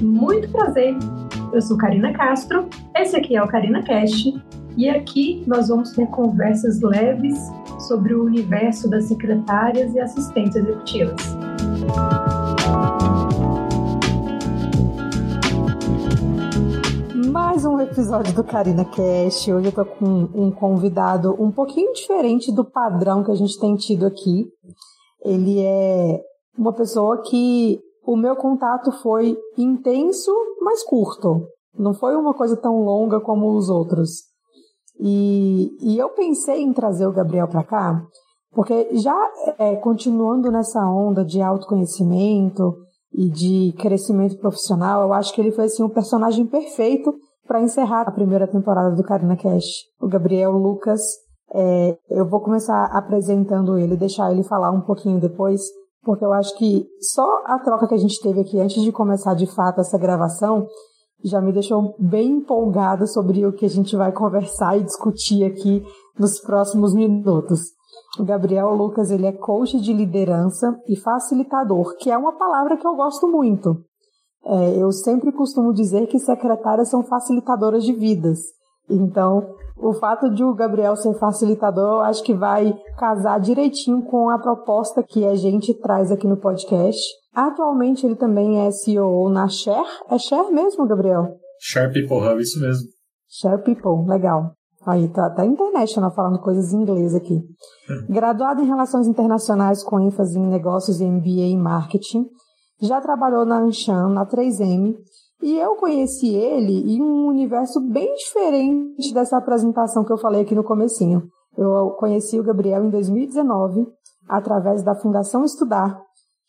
Muito prazer! Eu sou Karina Castro, esse aqui é o Karina Cast e aqui nós vamos ter conversas leves sobre o universo das secretárias e assistentes executivas. Mais um episódio do Karina Cast. Hoje eu tô com um convidado um pouquinho diferente do padrão que a gente tem tido aqui. Ele é uma pessoa que o meu contato foi intenso, mas curto. Não foi uma coisa tão longa como os outros. E, e eu pensei em trazer o Gabriel para cá, porque já é, continuando nessa onda de autoconhecimento e de crescimento profissional, eu acho que ele foi assim, um personagem perfeito para encerrar a primeira temporada do Karina Cash. O Gabriel Lucas, é, eu vou começar apresentando ele, deixar ele falar um pouquinho depois, porque eu acho que só a troca que a gente teve aqui antes de começar de fato essa gravação já me deixou bem empolgada sobre o que a gente vai conversar e discutir aqui nos próximos minutos. O Gabriel Lucas, ele é coach de liderança e facilitador, que é uma palavra que eu gosto muito. É, eu sempre costumo dizer que secretárias são facilitadoras de vidas. Então, o fato de o Gabriel ser facilitador, eu acho que vai casar direitinho com a proposta que a gente traz aqui no podcast. Atualmente ele também é CEO na Share. É Share mesmo, Gabriel? Share People Hub, isso mesmo. Share People, legal. Aí tá, tá international falando coisas em inglês aqui. Hum. Graduado em Relações Internacionais com ênfase em negócios e MBA em Marketing. Já trabalhou na Anshan, na 3M e eu conheci ele em um universo bem diferente dessa apresentação que eu falei aqui no comecinho. Eu conheci o Gabriel em 2019 através da Fundação Estudar,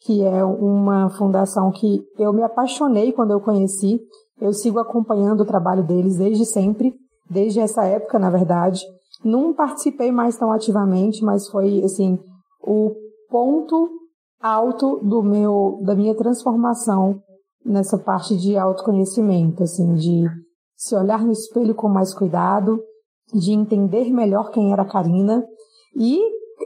que é uma fundação que eu me apaixonei quando eu conheci. Eu sigo acompanhando o trabalho deles desde sempre, desde essa época, na verdade. Não participei mais tão ativamente, mas foi assim o ponto alto do meu da minha transformação nessa parte de autoconhecimento, assim, de se olhar no espelho com mais cuidado, de entender melhor quem era a Karina e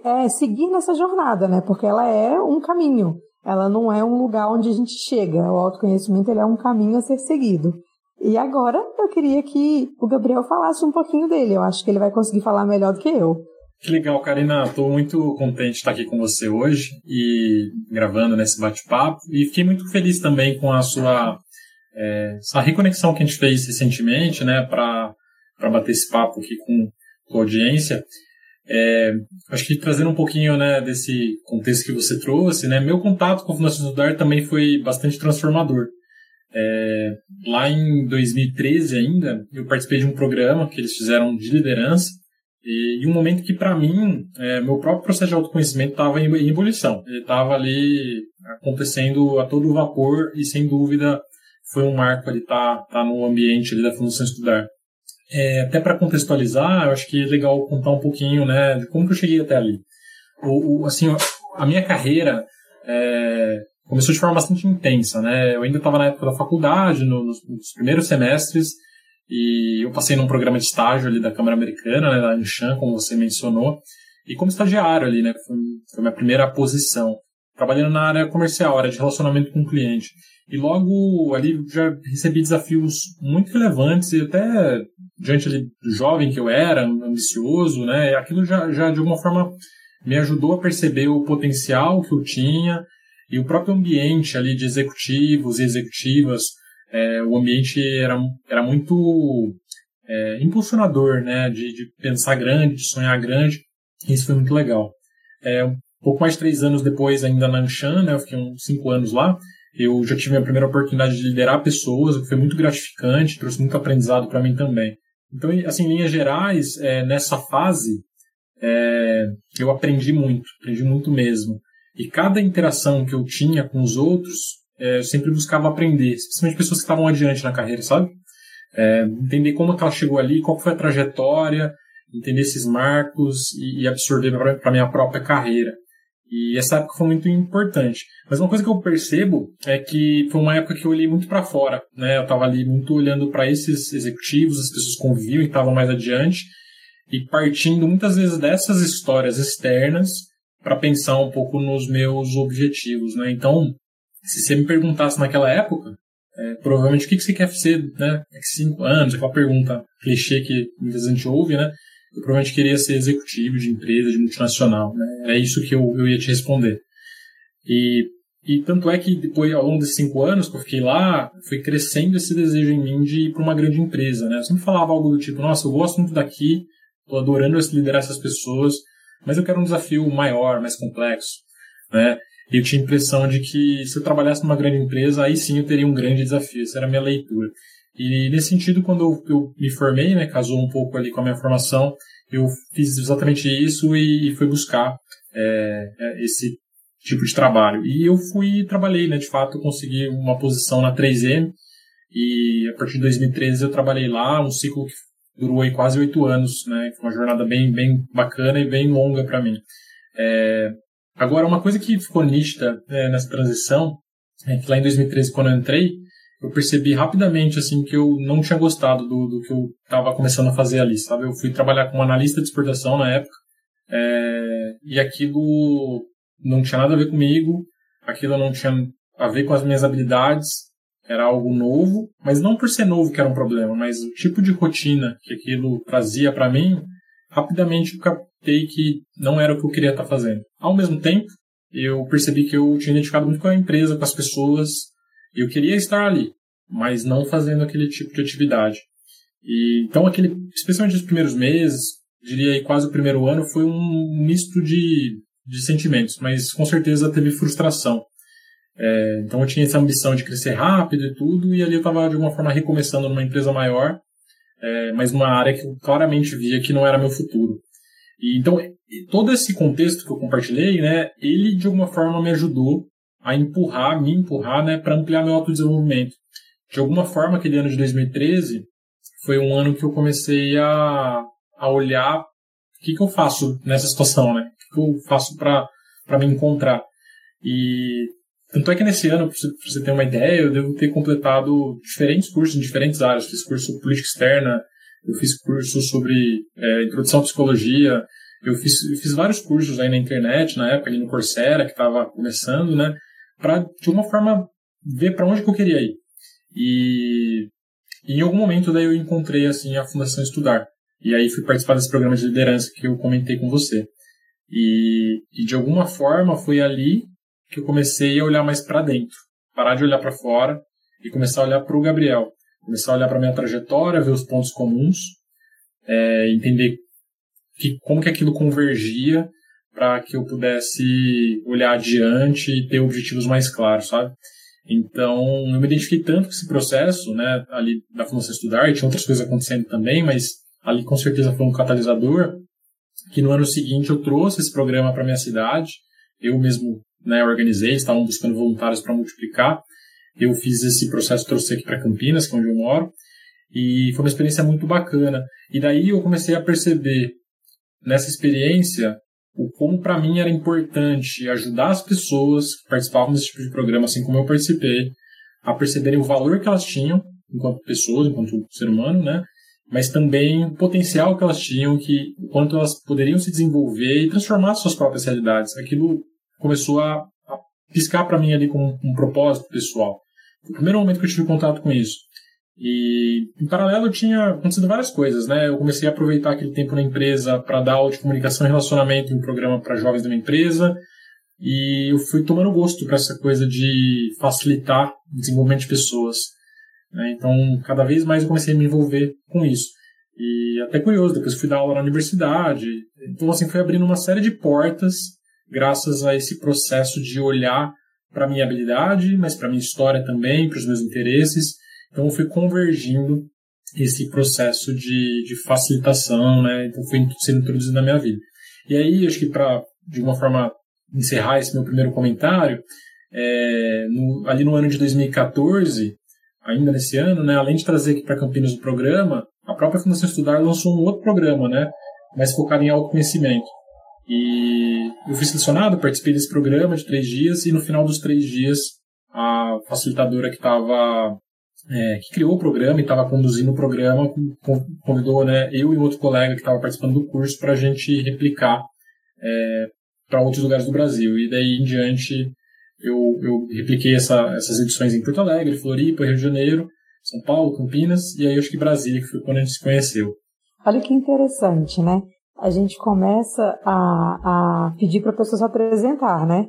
é, seguir nessa jornada, né? Porque ela é um caminho. Ela não é um lugar onde a gente chega. O autoconhecimento ele é um caminho a ser seguido. E agora eu queria que o Gabriel falasse um pouquinho dele. Eu acho que ele vai conseguir falar melhor do que eu. Que legal, Karina. Estou muito contente de estar aqui com você hoje e gravando nesse bate-papo. E fiquei muito feliz também com a sua é, essa reconexão que a gente fez recentemente, né, para bater esse papo aqui com, a audiência. É, acho que trazendo um pouquinho né, desse contexto que você trouxe, né, meu contato com a Fundação Estudar também foi bastante transformador. É, lá em 2013 ainda, eu participei de um programa que eles fizeram de liderança e, e um momento que, para mim, é, meu próprio processo de autoconhecimento estava em, em ebulição. Ele estava ali acontecendo a todo vapor e, sem dúvida, foi um marco ali estar tá, tá no ambiente ali da Fundação Estudar. É, até para contextualizar, eu acho que é legal contar um pouquinho né, de como que eu cheguei até ali. O, o assim, a minha carreira é, começou de forma bastante intensa. Né? Eu ainda estava na época da faculdade, no, nos, nos primeiros semestres, e eu passei num programa de estágio ali da Câmara Americana, né, da Anshan, como você mencionou, e como estagiário ali, né, foi, foi minha primeira posição, trabalhando na área comercial, área de relacionamento com o cliente. E logo ali já recebi desafios muito relevantes e até diante ali do jovem que eu era, ambicioso, né, aquilo já, já de alguma forma me ajudou a perceber o potencial que eu tinha e o próprio ambiente ali de executivos e executivas é, o ambiente era, era muito é, impulsionador, né, de, de, pensar grande, de sonhar grande. Isso foi muito legal. É, um pouco mais de três anos depois, ainda na Anshan, né, eu fiquei uns cinco anos lá, eu já tive a primeira oportunidade de liderar pessoas, o que foi muito gratificante, trouxe muito aprendizado para mim também. Então, assim, em linhas gerais, é, nessa fase, é, eu aprendi muito, aprendi muito mesmo. E cada interação que eu tinha com os outros é, eu sempre buscava aprender, especialmente pessoas que estavam adiante na carreira, sabe? É, entender como que ela chegou ali, qual foi a trajetória, entender esses marcos e, e absorver para a minha própria carreira. E essa época foi muito importante. Mas uma coisa que eu percebo é que foi uma época que eu olhei muito para fora, né? Eu estava ali muito olhando para esses executivos, as pessoas conviviam e estavam mais adiante, e partindo muitas vezes dessas histórias externas para pensar um pouco nos meus objetivos, né? Então, se você me perguntasse naquela época, é, provavelmente o que, que você quer ser, né? Daqui cinco anos, aquela pergunta clichê que muitas vezes a gente ouve, né? Eu provavelmente queria ser executivo de empresa, de multinacional, né? É isso que eu, eu ia te responder. E, e tanto é que depois, ao longo desses cinco anos que eu fiquei lá, foi crescendo esse desejo em mim de ir para uma grande empresa, né? Eu sempre falava algo do tipo, nossa, eu gosto muito daqui, estou adorando liderar essas pessoas, mas eu quero um desafio maior, mais complexo, né? Eu tinha a impressão de que se eu trabalhasse numa grande empresa, aí sim eu teria um grande desafio. Essa era a minha leitura. E nesse sentido, quando eu, me formei, né, casou um pouco ali com a minha formação, eu fiz exatamente isso e, e fui buscar é, é esse tipo de trabalho. E eu fui e trabalhei, né, de fato, eu consegui uma posição na 3M e a partir de 2013 eu trabalhei lá, um ciclo que durou aí quase oito anos, né, foi uma jornada bem, bem bacana e bem longa para mim. É, Agora, uma coisa que ficou nítida é, nessa transição é que lá em 2013, quando eu entrei, eu percebi rapidamente assim que eu não tinha gostado do, do que eu estava começando a fazer ali, sabe? Eu fui trabalhar como analista de exportação na época é, e aquilo não tinha nada a ver comigo, aquilo não tinha a ver com as minhas habilidades, era algo novo, mas não por ser novo que era um problema, mas o tipo de rotina que aquilo trazia para mim, rapidamente captei que não era o que eu queria estar fazendo. Ao mesmo tempo, eu percebi que eu tinha identificado muito com a empresa, com as pessoas, eu queria estar ali, mas não fazendo aquele tipo de atividade. E, então, aquele, especialmente os primeiros meses, diria aí quase o primeiro ano, foi um misto de, de sentimentos, mas com certeza teve frustração. É, então eu tinha essa ambição de crescer rápido e tudo, e ali eu estava de alguma forma recomeçando numa empresa maior, é, mas numa área que eu claramente via que não era meu futuro. E, então, todo esse contexto que eu compartilhei, né, ele de alguma forma me ajudou a empurrar, me empurrar, né, para ampliar meu autodesenvolvimento. De alguma forma, aquele ano de 2013 foi um ano que eu comecei a, a olhar o que, que eu faço nessa situação, né? O que, que eu faço para me encontrar. E tanto é que nesse ano, para você ter uma ideia, eu devo ter completado diferentes cursos em diferentes áreas. Fiz curso política externa, eu fiz curso sobre é, introdução à psicologia, eu fiz, eu fiz vários cursos aí na internet, na época ali no Coursera, que estava começando, né, para de alguma forma ver para onde que eu queria ir. E, e, em algum momento daí eu encontrei assim a Fundação Estudar. E aí fui participar desse programa de liderança que eu comentei com você. E, e de alguma forma foi ali que eu comecei a olhar mais para dentro, parar de olhar para fora e começar a olhar para o Gabriel começar a olhar para minha trajetória, ver os pontos comuns, é, entender que, como que aquilo convergia para que eu pudesse olhar adiante e ter objetivos mais claros, sabe? Então, eu me identifiquei tanto com esse processo, né, ali da Fundação Estudar, e tinha outras coisas acontecendo também, mas ali com certeza foi um catalisador, que no ano seguinte eu trouxe esse programa para minha cidade, eu mesmo né, organizei, estavam buscando voluntários para multiplicar, eu fiz esse processo, trouxe aqui para Campinas, que é onde eu moro, e foi uma experiência muito bacana. E daí eu comecei a perceber nessa experiência o como para mim era importante ajudar as pessoas que participavam desse tipo de programa, assim como eu participei, a perceberem o valor que elas tinham enquanto pessoas, enquanto ser humano, né? Mas também o potencial que elas tinham, que quanto elas poderiam se desenvolver e transformar suas próprias realidades. Aquilo começou a piscar para mim ali como um propósito pessoal. O primeiro momento que eu tive contato com isso. E, em paralelo, tinha acontecido várias coisas, né? Eu comecei a aproveitar aquele tempo na empresa para dar aula de comunicação e relacionamento em um programa para jovens da minha empresa. E eu fui tomando gosto para essa coisa de facilitar o desenvolvimento de pessoas. Né? Então, cada vez mais eu comecei a me envolver com isso. E até curioso, depois fui dar aula na universidade. Então, assim, foi abrindo uma série de portas graças a esse processo de olhar para minha habilidade, mas para minha história também, para os meus interesses. Então eu fui convergindo esse processo de, de facilitação, né? Então foi sendo introduzido na minha vida. E aí, acho que para, de uma forma, encerrar esse meu primeiro comentário, é, no, ali no ano de 2014, ainda nesse ano, né, além de trazer aqui para Campinas o programa, a própria Fundação Estudar lançou um outro programa, né, mais focado em autoconhecimento. E eu fui selecionado, participei desse programa de três dias e no final dos três dias a facilitadora que estava é, que criou o programa e estava conduzindo o programa convidou né, eu e outro colega que estava participando do curso para a gente replicar é, para outros lugares do Brasil. E daí em diante eu, eu repliquei essa, essas edições em Porto Alegre, Floripa, Rio de Janeiro, São Paulo, Campinas e aí acho que Brasília, que foi quando a gente se conheceu. Olha que interessante, né? A gente começa a, a pedir para pessoas apresentar, né?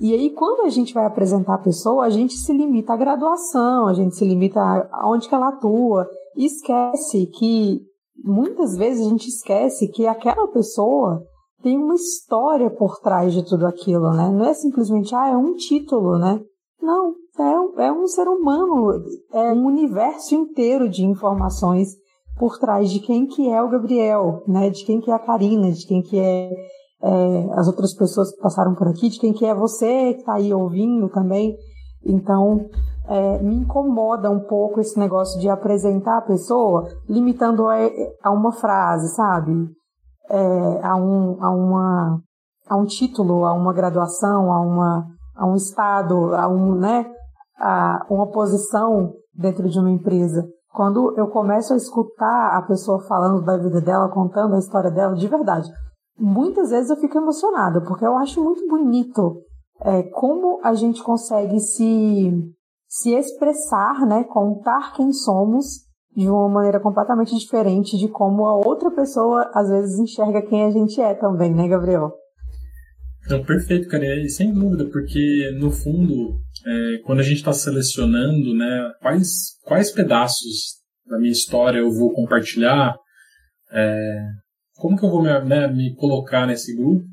E aí, quando a gente vai apresentar a pessoa, a gente se limita à graduação, a gente se limita aonde que ela atua, e esquece que, muitas vezes a gente esquece que aquela pessoa tem uma história por trás de tudo aquilo, né? Não é simplesmente, ah, é um título, né? Não, é, é um ser humano, é um universo inteiro de informações por trás de quem que é o Gabriel, né? De quem que é a Karina, de quem que é, é as outras pessoas que passaram por aqui, de quem que é você que está aí ouvindo também. Então, é, me incomoda um pouco esse negócio de apresentar a pessoa limitando a, a uma frase, sabe? é, a, um, a, uma, a um título, a uma graduação, a, uma, a um estado, a, um, né, a uma posição dentro de uma empresa. Quando eu começo a escutar a pessoa falando da vida dela, contando a história dela, de verdade, muitas vezes eu fico emocionada, porque eu acho muito bonito é, como a gente consegue se, se expressar, né, contar quem somos de uma maneira completamente diferente de como a outra pessoa às vezes enxerga quem a gente é também, né, Gabriel? Então, perfeito, cara, e sem dúvida, porque no fundo, é, quando a gente está selecionando, né, quais, quais pedaços da minha história eu vou compartilhar, é, como que eu vou me, né, me colocar nesse grupo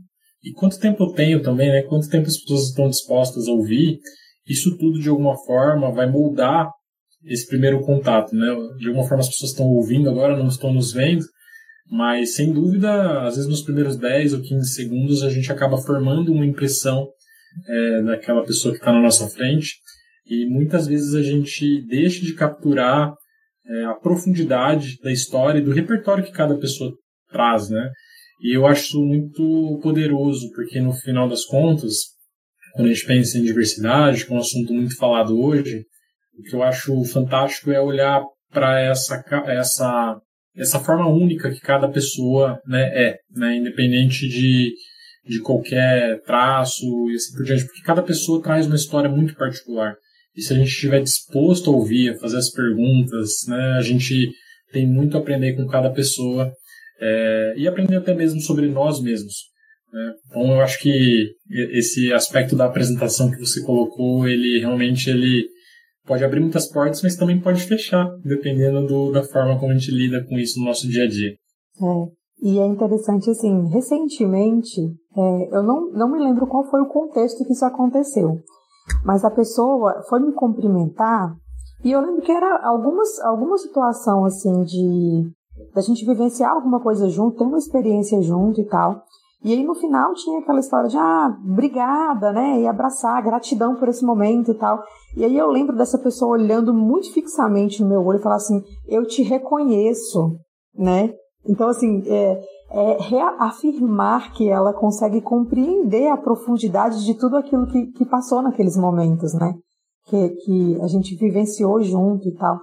e quanto tempo eu tenho também, né, quanto tempo as pessoas estão dispostas a ouvir, isso tudo de alguma forma vai moldar esse primeiro contato, né? De alguma forma as pessoas estão ouvindo agora, não estão nos vendo, mas sem dúvida, às vezes nos primeiros 10 ou 15 segundos a gente acaba formando uma impressão é, daquela pessoa que está na nossa frente e muitas vezes a gente deixa de capturar é, a profundidade da história e do repertório que cada pessoa traz, né? E eu acho isso muito poderoso, porque no final das contas, quando a gente pensa em diversidade, que é um assunto muito falado hoje, o que eu acho fantástico é olhar para essa, essa, essa forma única que cada pessoa né, é, né, independente de, de qualquer traço e assim por diante, porque cada pessoa traz uma história muito particular. E se a gente estiver disposto a ouvir, a fazer as perguntas, né, a gente tem muito a aprender com cada pessoa é, e aprender até mesmo sobre nós mesmos. Né? Então eu acho que esse aspecto da apresentação que você colocou, ele realmente ele pode abrir muitas portas, mas também pode fechar, dependendo do, da forma como a gente lida com isso no nosso dia a dia. É, e é interessante, assim, recentemente, é, eu não, não me lembro qual foi o contexto que isso aconteceu, mas a pessoa foi me cumprimentar e eu lembro que era algumas, alguma situação, assim, de da gente vivenciar alguma coisa junto, ter uma experiência junto e tal. E aí no final tinha aquela história de, ah, obrigada, né? E abraçar, gratidão por esse momento e tal. E aí eu lembro dessa pessoa olhando muito fixamente no meu olho e falar assim, eu te reconheço, né? Então, assim, é, é reafirmar que ela consegue compreender a profundidade de tudo aquilo que, que passou naqueles momentos, né? Que, que a gente vivenciou junto e tal.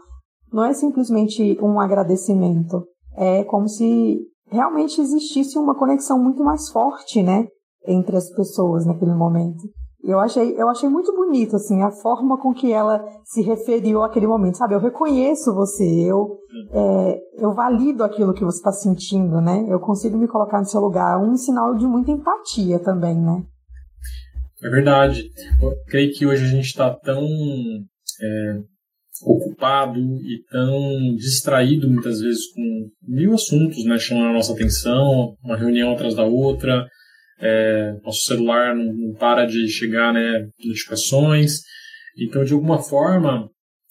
Não é simplesmente um agradecimento. É como se realmente existisse uma conexão muito mais forte, né, entre as pessoas naquele momento. Eu achei, eu achei muito bonito, assim, a forma com que ela se referiu àquele momento, sabe? Eu reconheço você, eu, é, eu valido aquilo que você está sentindo, né? Eu consigo me colocar no seu lugar. Um sinal de muita empatia também, né? É verdade. Eu creio que hoje a gente está tão é, ocupado e tão distraído muitas vezes com mil assuntos, né, chamando a nossa atenção, uma reunião atrás da outra, é, nosso celular não, não, para de chegar, né, notificações. Então, de alguma forma,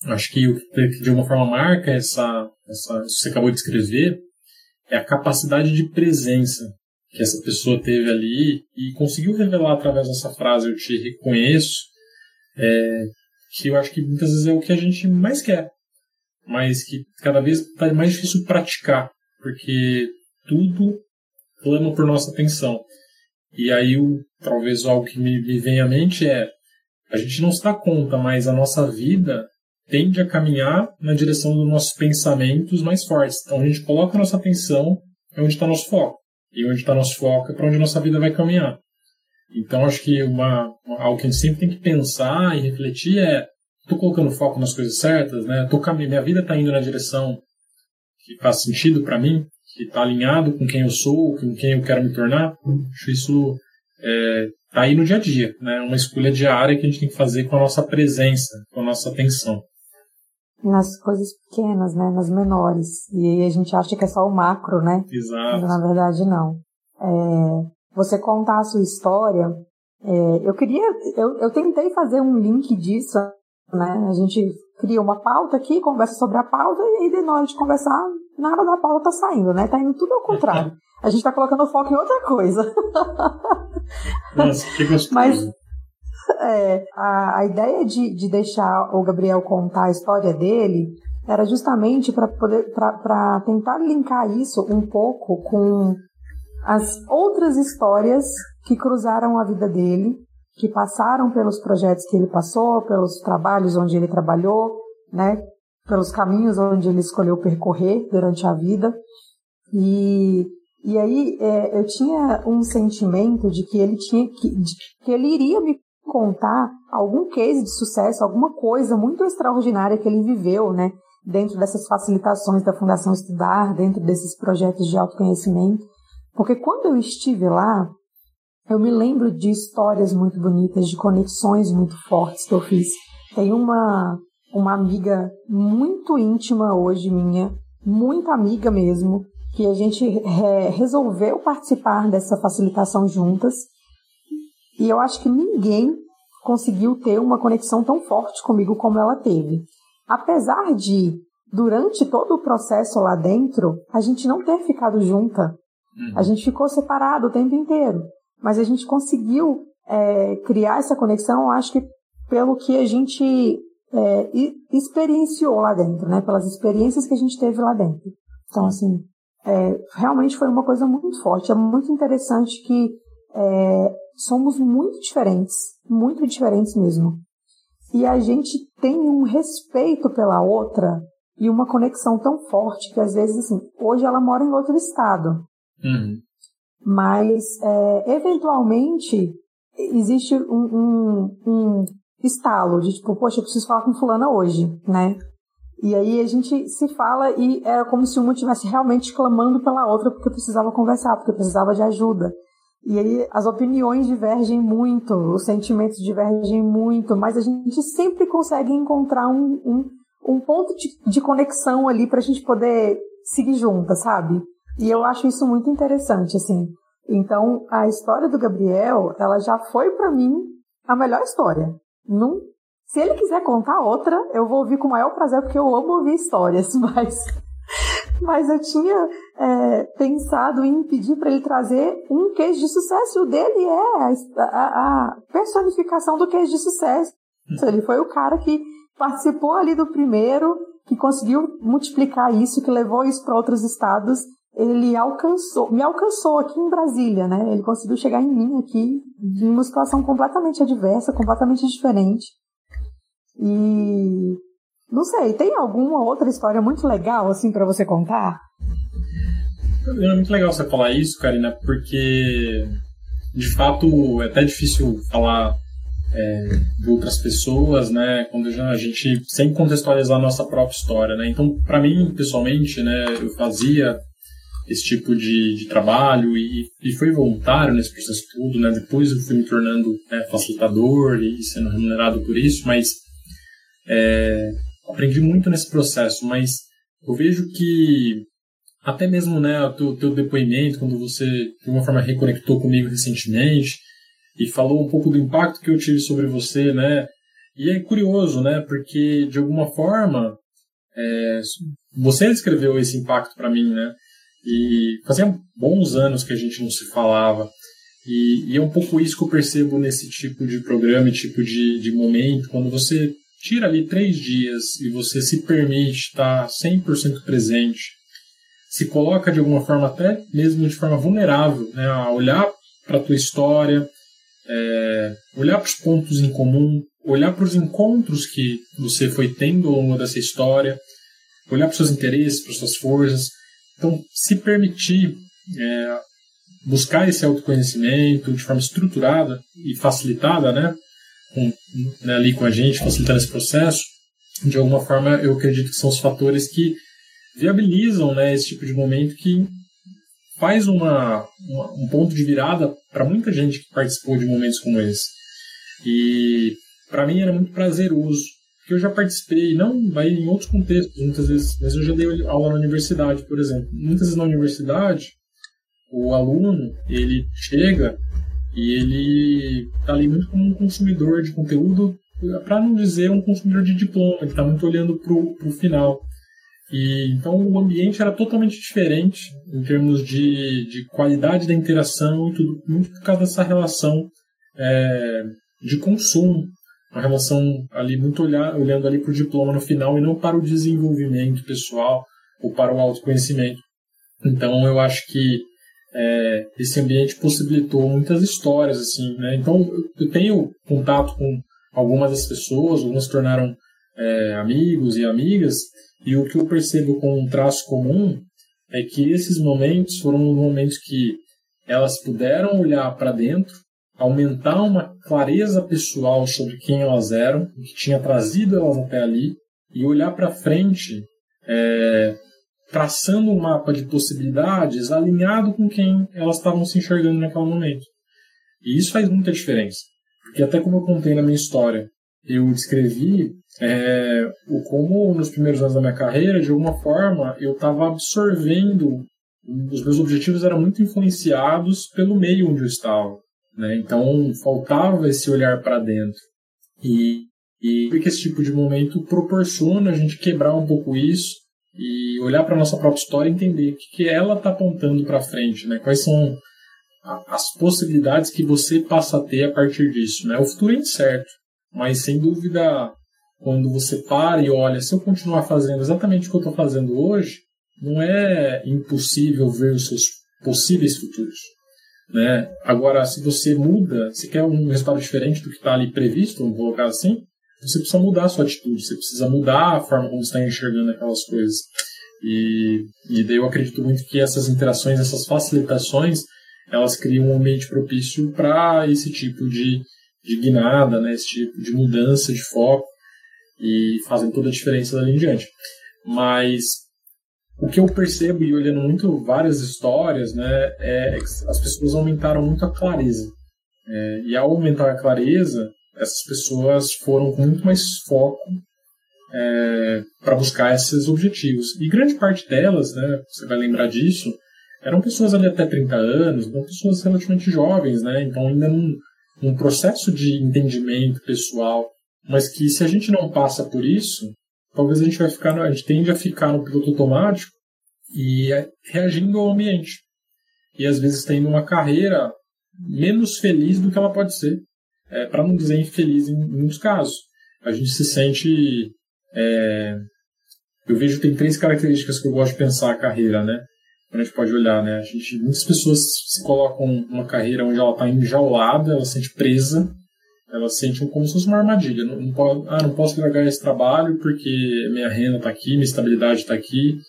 acho que o que de alguma forma marca essa, essa, isso que você acabou de escrever é a capacidade de presença que essa pessoa teve ali e conseguiu revelar através dessa frase eu te reconheço é, que eu acho que muitas vezes é o que a gente mais quer, mas que cada vez está mais difícil praticar, porque tudo clama por nossa atenção. E aí, o, talvez algo que me, me vem à mente é: a gente não se dá conta, mas a nossa vida tende a caminhar na direção dos nossos pensamentos mais fortes. Então, a gente coloca a nossa atenção onde está nosso foco. E onde está nosso foco é para onde nossa vida vai caminhar. Então, acho que uma, algo que a gente sempre tem que pensar e refletir é: estou colocando foco nas coisas certas, né? Tô, minha vida está indo na direção que faz sentido para mim, que está alinhado com quem eu sou, com quem eu quero me tornar. Acho isso é, tá aí no dia a dia, né? Uma escolha diária que a gente tem que fazer com a nossa presença, com a nossa atenção. Nas coisas pequenas, né? Nas menores. E aí a gente acha que é só o macro, né? Exato. Mas na verdade não. É, você contar a sua história, é, eu queria, eu, eu tentei fazer um link disso, né? A gente cria uma pauta aqui, conversa sobre a pauta, e aí na hora de conversar, nada da pauta tá saindo, né? Tá indo tudo ao contrário. A gente tá colocando foco em outra coisa. Nossa, que gostoso. Mas é, a, a ideia de, de deixar o Gabriel contar a história dele era justamente para poder para tentar linkar isso um pouco com as outras histórias que cruzaram a vida dele, que passaram pelos projetos que ele passou, pelos trabalhos onde ele trabalhou, né, pelos caminhos onde ele escolheu percorrer durante a vida. E, e aí é, eu tinha um sentimento de que ele tinha que, de, que ele iria me contar algum case de sucesso, alguma coisa muito extraordinária que ele viveu, né, dentro dessas facilitações da Fundação Estudar, dentro desses projetos de autoconhecimento. Porque quando eu estive lá, eu me lembro de histórias muito bonitas, de conexões muito fortes que eu fiz. Tem uma, uma amiga muito íntima hoje minha, muito amiga mesmo, que a gente é, resolveu participar dessa facilitação juntas. E eu acho que ninguém conseguiu ter uma conexão tão forte comigo como ela teve. Apesar de, durante todo o processo lá dentro, a gente não ter ficado junta, Uhum. A gente ficou separado o tempo inteiro, mas a gente conseguiu é, criar essa conexão, acho que pelo que a gente é, experienciou lá dentro, né? Pelas experiências que a gente teve lá dentro. Então, assim, é, realmente foi uma coisa muito forte. É muito interessante que é, somos muito diferentes, muito diferentes mesmo. E a gente tem um respeito pela outra e uma conexão tão forte que às vezes, assim, hoje ela mora em outro estado. Uhum. Mas, é, eventualmente, existe um, um, um estalo de tipo, poxa, eu preciso falar com fulana hoje, né? E aí a gente se fala e é como se uma estivesse realmente clamando pela outra porque precisava conversar, porque precisava de ajuda. E aí as opiniões divergem muito, os sentimentos divergem muito, mas a gente sempre consegue encontrar um, um, um ponto de, de conexão ali para a gente poder seguir juntas, sabe? E eu acho isso muito interessante, assim. Então, a história do Gabriel, ela já foi para mim a melhor história. Não, se ele quiser contar outra, eu vou ouvir com o maior prazer, porque eu amo ouvir histórias, mas, mas eu tinha é, pensado em pedir para ele trazer um queijo de sucesso. O dele é a, a, a personificação do queijo de sucesso. Então, ele foi o cara que participou ali do primeiro, que conseguiu multiplicar isso, que levou isso para outros estados ele alcançou, me alcançou aqui em Brasília, né? Ele conseguiu chegar em mim aqui em uma situação completamente adversa, completamente diferente. E não sei, tem alguma outra história muito legal assim para você contar? É muito legal você falar isso, Karina, porque de fato é até difícil falar é, de outras pessoas, né? Quando a gente sem contextualizar a nossa própria história, né? Então, para mim pessoalmente, né, eu fazia esse tipo de, de trabalho e, e foi voluntário nesse processo todo, né? Depois eu fui me tornando né, facilitador e sendo remunerado por isso, mas é, aprendi muito nesse processo, mas eu vejo que até mesmo né, o teu, teu depoimento, quando você de uma forma reconectou comigo recentemente e falou um pouco do impacto que eu tive sobre você, né? E é curioso, né? Porque de alguma forma é, você descreveu esse impacto para mim, né? E fazia bons anos que a gente não se falava. E, e, é um pouco isso que eu percebo nesse tipo de programa e tipo de, de momento, quando você tira ali três dias e você se permite estar 100% presente, se coloca de alguma forma, até mesmo de forma vulnerável, né, a olhar para a tua história, é, olhar para os pontos em comum, olhar para os encontros que você foi tendo ao longo dessa história, olhar para os seus interesses, para as suas forças, então, se permitir é, buscar esse autoconhecimento de forma estruturada e facilitada, né, com, né, ali com a gente, facilitando esse processo, de alguma forma eu acredito que são os fatores que viabilizam né, esse tipo de momento que faz uma, uma um ponto de virada para muita gente que participou de momentos como esse. E para mim era muito prazeroso, porque eu já participei, não vai em outros contextos, muitas vezes, mas eu já dei aula na universidade, por exemplo. Muitas vezes na universidade, o aluno, ele chega e ele está ali muito como um consumidor de conteúdo, para não dizer um consumidor de diploma, ele está muito olhando para o final. E, então o ambiente era totalmente diferente em termos de, de qualidade da interação e tudo, muito por causa dessa relação é, de consumo. Uma relação ali muito olhar, olhando ali para o diploma no final e não para o desenvolvimento pessoal ou para o autoconhecimento. Então eu acho que é, esse ambiente possibilitou muitas histórias assim, né? Então eu tenho contato com algumas das pessoas, algumas se tornaram é, amigos e amigas e o que eu percebo com um traço comum é que esses momentos foram momentos que elas puderam olhar para dentro, aumentar uma clareza pessoal sobre quem elas eram, o que tinha trazido elas até ali, e olhar para frente, é, traçando um mapa de possibilidades alinhado com quem elas estavam se enxergando naquele momento. E isso faz muita diferença. Porque até como eu contei na minha história, eu descrevi é, o como nos primeiros anos da minha carreira, de alguma forma, eu estava absorvendo, os meus objetivos eram muito influenciados pelo meio onde eu estava. Né? Então, faltava esse olhar para dentro. E, e porque esse tipo de momento proporciona a gente quebrar um pouco isso e olhar para nossa própria história e entender o que, que ela está apontando para frente, né? quais são as possibilidades que você passa a ter a partir disso. Né? O futuro é incerto, mas sem dúvida quando você para e olha, se eu continuar fazendo exatamente o que eu estou fazendo hoje, não é impossível ver os seus possíveis futuros. Né? Agora, se você muda, se quer um resultado diferente do que está ali previsto, vamos colocar assim, você precisa mudar a sua atitude, você precisa mudar a forma como você está enxergando aquelas coisas. E, e daí eu acredito muito que essas interações, essas facilitações, elas criam um ambiente propício para esse tipo de, de guinada, né? esse tipo de mudança de foco e fazem toda a diferença dali em diante. Mas o que eu percebo e olhando muito várias histórias, né, é que as pessoas aumentaram muito a clareza. É, e ao aumentar a clareza, essas pessoas foram com muito mais foco é, para buscar esses objetivos. E grande parte delas, né, você vai lembrar disso, eram pessoas ali até 30 anos, eram pessoas relativamente jovens, né, então ainda num, num processo de entendimento pessoal mas que se a gente não passa por isso, talvez a gente vai ficar, a gente tende a ficar no piloto automático e é, reagindo ao ambiente. E às vezes tendo uma carreira menos feliz do que ela pode ser. É, para não dizer infeliz em, muitos casos. A gente se sente. É, eu vejo tem três características que eu gosto de pensar a carreira, né? Quando a gente pode olhar, né? A gente, muitas pessoas se colocam numa carreira onde ela está enjaulada, ela se sente presa, ela sente como se fosse uma armadilha. Não, não ah, não posso largar esse trabalho porque minha renda está aqui, minha estabilidade está aqui,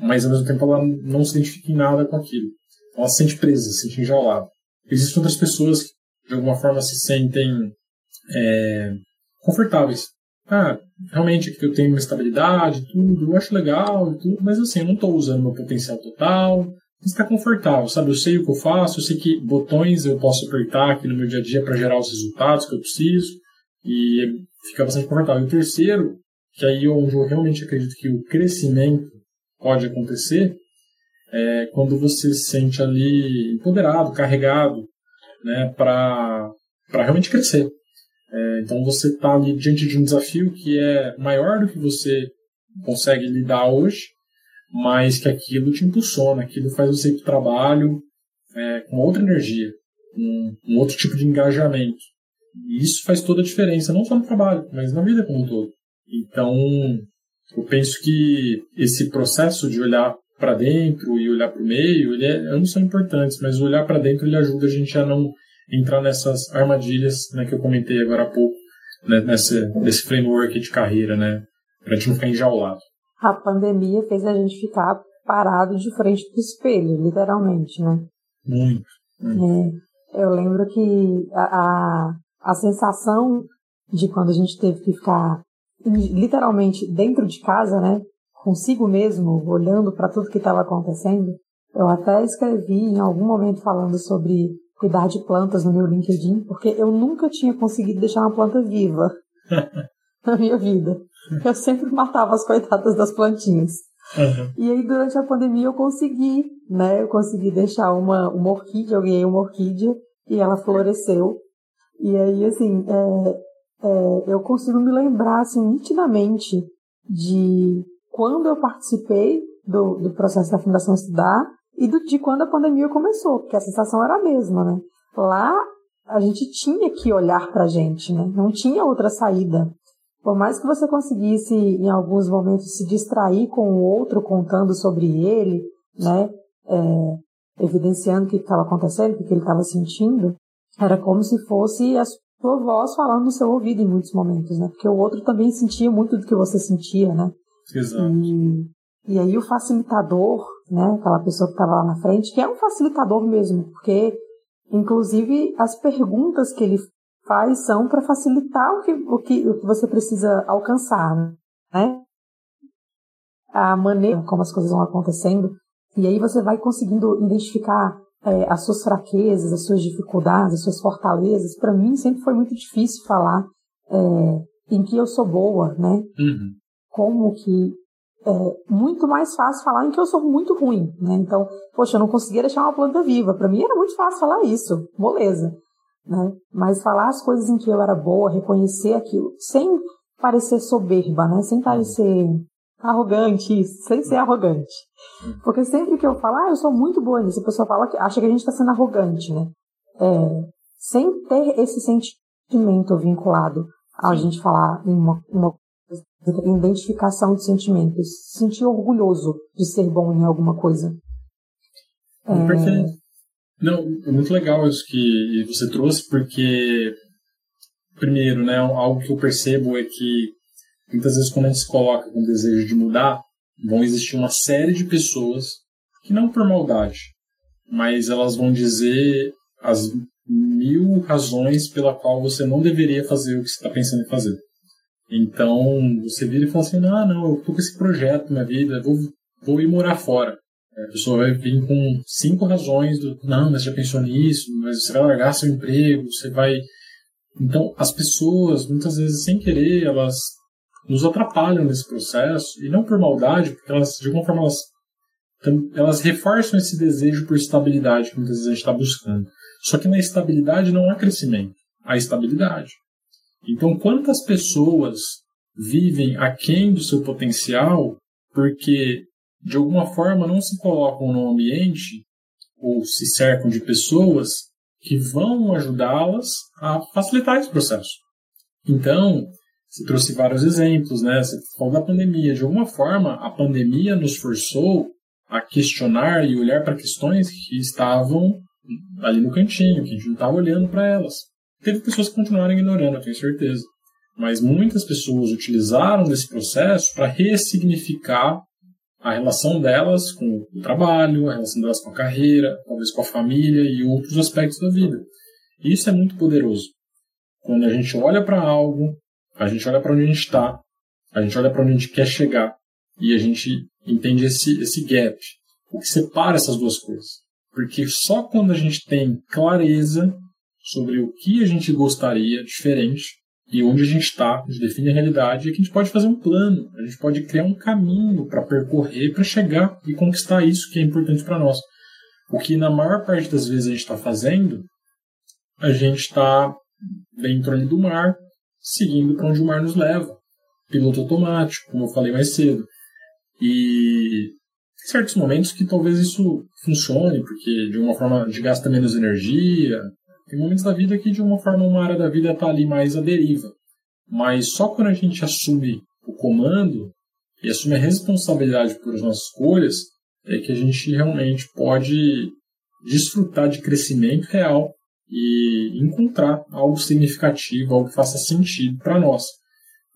mas ao mesmo tempo ela não se identifica em nada com aquilo. Ela se sente presa, se sente enjaulada. Existem outras pessoas que de alguma forma se sentem é, confortáveis. Ah, realmente aqui eu tenho uma estabilidade, tudo, eu acho legal e tudo, mas assim, eu não estou usando meu potencial total, está confortável, sabe? Eu sei o que eu faço, eu sei que botões eu posso apertar aqui no meu dia a dia para gerar os resultados que eu preciso e fica bastante confortável. E o terceiro, que aí é onde eu realmente acredito que o crescimento pode acontecer, é quando você se sente ali empoderado, carregado, né, para realmente crescer. É, então você está ali diante de um desafio que é maior do que você consegue lidar hoje mas que aquilo te impulsiona, aquilo faz você ir para o trabalho é, com outra energia, um, um, outro tipo de engajamento. E isso faz toda a diferença, não só no trabalho, mas na vida como um todo. Então, eu penso que esse processo de olhar para dentro e olhar para o meio, ele é, ambos são importantes, mas o olhar para dentro ele ajuda a gente a não entrar nessas armadilhas né, que eu comentei agora há pouco, né, nesse, nesse framework de carreira, né, para a gente não ficar enjaulado a pandemia fez a gente ficar parado de frente para o espelho, literalmente, né? Muito. muito. É, eu lembro que a, a, a sensação de quando a gente teve que ficar literalmente dentro de casa, né? Consigo mesmo, olhando para tudo que estava acontecendo. Eu até escrevi em algum momento falando sobre cuidar de plantas no meu LinkedIn, porque eu nunca tinha conseguido deixar uma planta viva na minha vida. Eu sempre matava as coitadas das plantinhas. Uhum. E aí, durante a pandemia, eu consegui, né? Eu consegui deixar uma, uma orquídea, eu ganhei uma orquídea e ela floresceu. E aí, assim, é, é, eu consigo me lembrar, assim, nitidamente de quando eu participei do, do processo da Fundação Estudar e do, de quando a pandemia começou, porque a sensação era a mesma, né? Lá a gente tinha que olhar para a gente, né? Não tinha outra saída. Por mais que você conseguisse, em alguns momentos, se distrair com o outro contando sobre ele, né? É, evidenciando o que estava acontecendo, o que ele estava sentindo, era como se fosse a sua voz falando no seu ouvido em muitos momentos, né? Porque o outro também sentia muito do que você sentia, né? Exato. E, e aí o facilitador, né? Aquela pessoa que estava lá na frente, que é um facilitador mesmo, porque inclusive as perguntas que ele faz são para facilitar o que, o, que, o que você precisa alcançar, né? A maneira como as coisas vão acontecendo. E aí você vai conseguindo identificar é, as suas fraquezas, as suas dificuldades, as suas fortalezas. Para mim sempre foi muito difícil falar é, em que eu sou boa, né? Uhum. Como que é muito mais fácil falar em que eu sou muito ruim, né? Então, poxa, eu não conseguia deixar uma planta viva. Para mim era muito fácil falar isso, moleza, né? Mas falar as coisas em que eu era boa, reconhecer aquilo, sem parecer soberba, né? Sem parecer arrogante, sem ser arrogante. Porque sempre que eu falo, ah, eu sou muito boa nisso, a pessoa fala que acha que a gente está sendo arrogante, né? É, sem ter esse sentimento vinculado a gente falar em uma, uma identificação de sentimentos, se sentir orgulhoso de ser bom em alguma coisa. É... Não, muito legal isso que você trouxe, porque primeiro, né, algo que eu percebo é que muitas vezes quando a gente se coloca com o desejo de mudar, vão existir uma série de pessoas que não por maldade, mas elas vão dizer as mil razões pela qual você não deveria fazer o que você está pensando em fazer. Então, você vira e fala assim, ah, não, eu tô com esse projeto na minha vida, vou, vou ir morar fora. A pessoa vai vir com cinco razões do, não, mas já pensou nisso, mas você vai largar seu emprego, você vai... Então, as pessoas, muitas vezes, sem querer, elas nos atrapalham nesse processo, e não por maldade, porque elas, de alguma forma, elas, elas reforçam esse desejo por estabilidade que muitas vezes a gente está buscando. Só que na estabilidade não há crescimento, há estabilidade. Então, quantas pessoas vivem aquém do seu potencial porque, de alguma forma, não se colocam no ambiente ou se cercam de pessoas que vão ajudá-las a facilitar esse processo. Então, você trouxe vários exemplos, né? Você falou da pandemia. De alguma forma, a pandemia nos forçou a questionar e olhar para questões que estavam ali no cantinho, que a gente não estava olhando para elas. Teve pessoas que continuaram ignorando, eu tenho certeza. Mas muitas pessoas utilizaram desse processo para ressignificar a relação delas com o trabalho, a relação delas com a carreira, talvez com a família e outros aspectos da vida. Isso é muito poderoso. Quando a gente olha para algo, a gente olha para onde a gente está, a gente olha para onde a gente quer chegar e a gente entende esse, esse gap, o que separa essas duas coisas. Porque só quando a gente tem clareza sobre o que a gente gostaria diferente e onde a gente está, a gente define a realidade e que a gente pode fazer um plano, a gente pode criar um caminho para percorrer, para chegar e conquistar isso que é importante para nós. O que na maior parte das vezes a gente está fazendo, a gente está dentro ali do mar, seguindo para onde o mar nos leva. Piloto automático, como eu falei mais cedo. E em certos momentos que talvez isso funcione, porque de uma forma a gente gasta menos energia, tem momentos da vida que, de uma forma, uma área da vida está ali mais à deriva. Mas só quando a gente assume o comando e assume a responsabilidade por as nossas escolhas, é que a gente realmente pode desfrutar de crescimento real e encontrar algo significativo, algo que faça sentido para nós.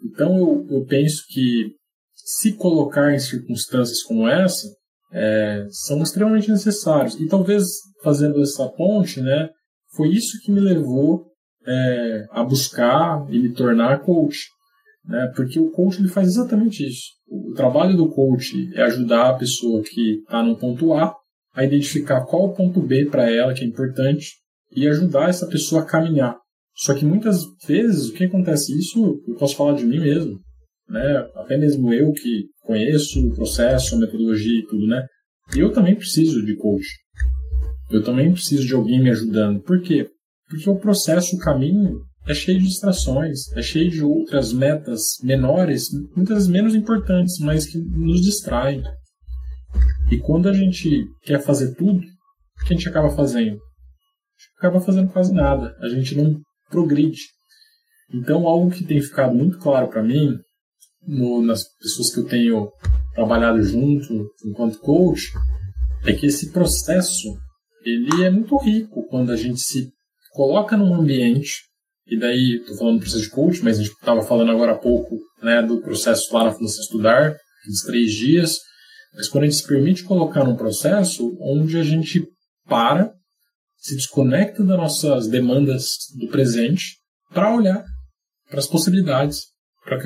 Então eu, eu penso que se colocar em circunstâncias como essa é, são extremamente necessários. E talvez fazendo essa ponte, né, foi isso que me levou é, a buscar e me tornar coach. Né, porque o coach ele faz exatamente isso. O trabalho do coach é ajudar a pessoa que está no ponto A a identificar qual o ponto B para ela que é importante e ajudar essa pessoa a caminhar. Só que muitas vezes o que acontece isso, eu posso falar de mim mesmo, né? Até mesmo eu que conheço o processo, a metodologia e tudo, né? Eu também preciso de coach. Eu também preciso de alguém me ajudando. Por quê? Porque o processo, o caminho, é cheio de distrações, é cheio de outras metas menores, muitas menos importantes, mas que nos distraem. E quando a gente quer fazer tudo, o que a gente acaba fazendo? acaba fazendo quase nada. A gente não progride. Então, algo que tem ficado muito claro para mim, no, nas pessoas que eu tenho trabalhado junto enquanto coach, é que esse processo ele é muito rico quando a gente se coloca num ambiente e daí estou falando do processo de coach, mas a gente estava falando agora há pouco né, do processo lá na Fundação Estudar, dos três dias, mas quando a gente se permite colocar num processo onde a gente para, se desconecta das nossas demandas do presente para olhar para as possibilidades, para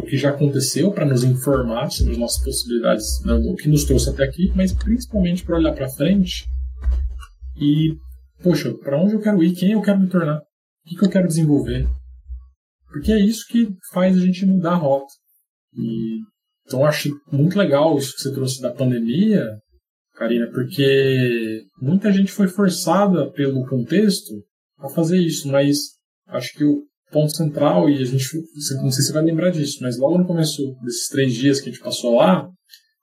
o que já aconteceu, para nos informar sobre as nossas possibilidades, né, o que nos trouxe até aqui, mas principalmente para olhar para frente e, poxa, para onde eu quero ir, quem eu quero me tornar, o que, que eu quero desenvolver. Porque é isso que faz a gente mudar a rota. E, então, eu acho muito legal isso que você trouxe da pandemia, Karina, porque muita gente foi forçada pelo contexto a fazer isso, mas acho que o ponto central, e a gente, não sei se você vai lembrar disso, mas logo no começo desses três dias que a gente passou lá,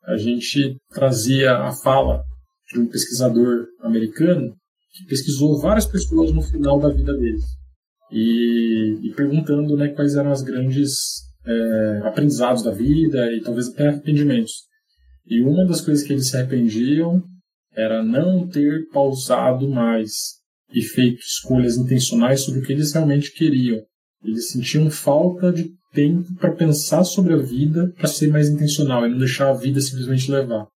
a gente trazia a fala de um pesquisador americano que pesquisou várias pessoas no final da vida deles e, e perguntando né, quais eram as grandes é, aprendizados da vida e talvez até arrependimentos. E uma das coisas que eles se arrependiam era não ter pausado mais e feito escolhas intencionais sobre o que eles realmente queriam. Eles sentiam falta de tempo para pensar sobre a vida, para ser mais intencional e não deixar a vida simplesmente levar.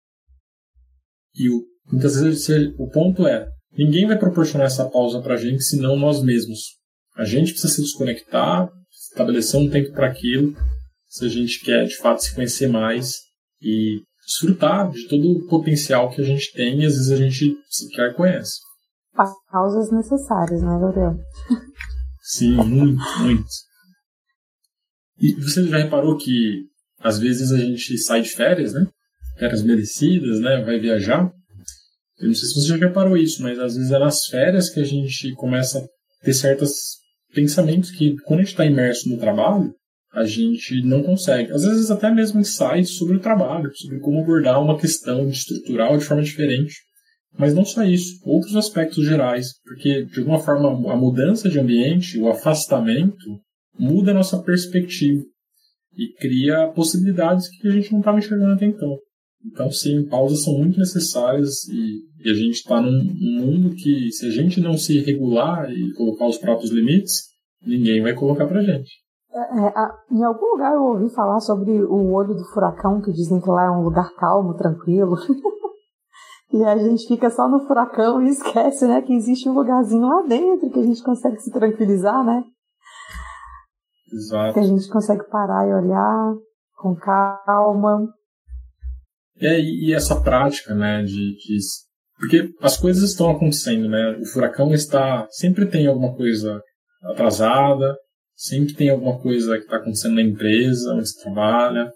E o, muitas vezes o ponto é: ninguém vai proporcionar essa pausa para a gente senão nós mesmos. A gente precisa se desconectar, estabelecer um tempo para aquilo, se a gente quer de fato se conhecer mais e desfrutar de todo o potencial que a gente tem e às vezes a gente sequer conhece. Pausas necessárias, né, Gabriel? Sim, muito, muito. E você já reparou que às vezes a gente sai de férias, né? Férias merecidas, né? Vai viajar. Eu não sei se você já reparou isso, mas às vezes é nas férias que a gente começa a ter certos pensamentos que, quando a gente está imerso no trabalho, a gente não consegue. Às vezes até mesmo insights sobre o trabalho, sobre como abordar uma questão estrutural de forma diferente. Mas não só isso, outros aspectos gerais, porque de alguma forma a mudança de ambiente, o afastamento, muda a nossa perspectiva e cria possibilidades que a gente não estava enxergando até então. Então, sim, pausas são muito necessárias e, e a gente está num, mundo que, se a gente não se regular e colocar os próprios limites, ninguém vai colocar pra gente. É, é, em algum lugar eu ouvi falar sobre o olho do furacão, que dizem que lá é um lugar calmo, tranquilo. e a gente fica só no furacão e esquece, né, que existe um lugarzinho lá dentro que a gente consegue se tranquilizar, né? Exato. Que a gente consegue parar e olhar com calma. É, e essa prática, né, de, de porque as coisas estão acontecendo, né? O furacão está sempre tem alguma coisa atrasada, Sempre tem alguma coisa que está acontecendo na empresa onde você trabalha.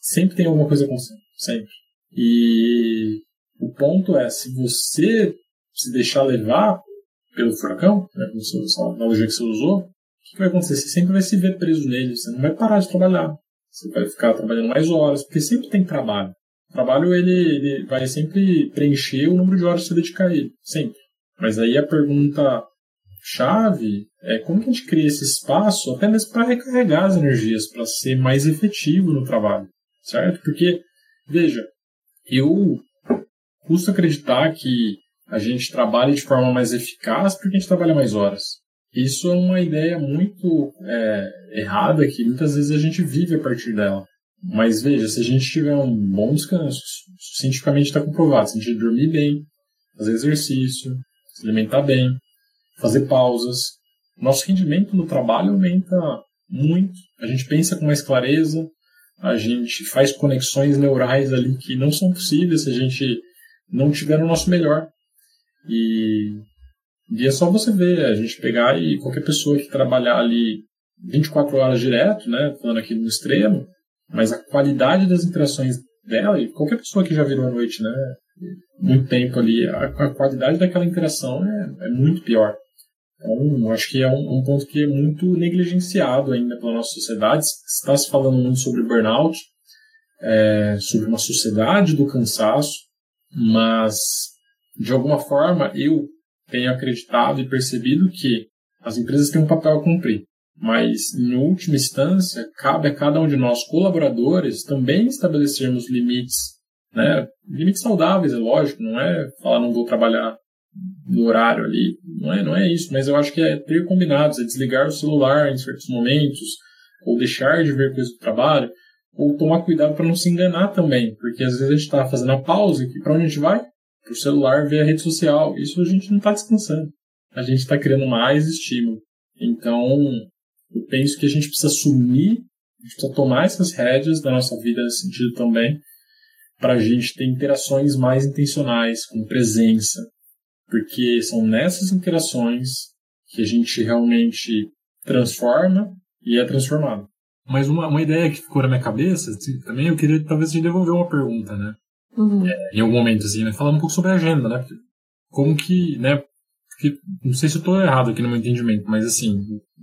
Sempre tem alguma coisa acontecendo. Sempre. E o ponto é, se você se deixar levar pelo furacão, né, a analogia que você usou, o que vai acontecer? Você sempre vai se ver preso nele, você não vai parar de trabalhar. Você vai ficar trabalhando mais horas, porque sempre tem trabalho. O trabalho ele, ele vai sempre preencher o número de horas que você dedicar a ele, sempre. Mas aí a pergunta chave é como que a gente cria esse espaço até mesmo para recarregar as energias, para ser mais efetivo no trabalho, certo? Porque, veja, eu custo acreditar que a gente trabalha de forma mais eficaz porque a gente trabalha mais horas. Isso é uma ideia muito é, errada que muitas vezes a gente vive a partir dela. Mas veja, se a gente tiver um bom descanso, cientificamente está comprovado, se a gente dormir bem, fazer exercício, se alimentar bem, fazer pausas, nosso rendimento no trabalho aumenta muito. A gente pensa com mais clareza, a gente faz conexões neurais ali que não são possíveis se a gente não tiver no nosso melhor. E, e é só você ver, a gente pegar e qualquer pessoa que trabalhar ali 24 horas direto, né, falando aqui no extremo, mas a qualidade das interações dela, e qualquer pessoa que já virou a noite, né, muito tempo ali, a, a qualidade daquela interação é, é, muito pior. Então, acho que é um, um, ponto que é muito negligenciado ainda pela nossa sociedade. Está se falando muito sobre burnout, é, sobre uma sociedade do cansaço, mas de alguma forma eu tenho acreditado e percebido que as empresas têm um papel a cumprir. Mas, em última instância, cabe a cada um de nós, colaboradores, também estabelecermos limites, né? Limites saudáveis, é lógico, não é falar não vou trabalhar no horário ali, não é, não é isso, mas eu acho que é ter combinados, é desligar o celular em certos momentos, ou deixar de ver coisas do trabalho, ou tomar cuidado para não se enganar também, porque às vezes a gente está fazendo a pausa e para onde a gente vai? Para o celular ver a rede social. Isso a gente não está descansando. A gente está criando mais estímulo. Então, eu penso que a gente precisa assumir, a gente precisa tomar essas rédeas da nossa vida nesse sentido também, para a gente ter interações mais intencionais, com presença, porque são nessas interações que a gente realmente transforma e é transformado. Mas uma, uma ideia que ficou na minha cabeça, assim, também eu queria talvez te devolver uma pergunta, né? Uhum. É, em algum momento, assim, né? Falar um pouco sobre a agenda, né? Como que, né? Porque, não sei se eu estou errado aqui no meu entendimento, mas assim,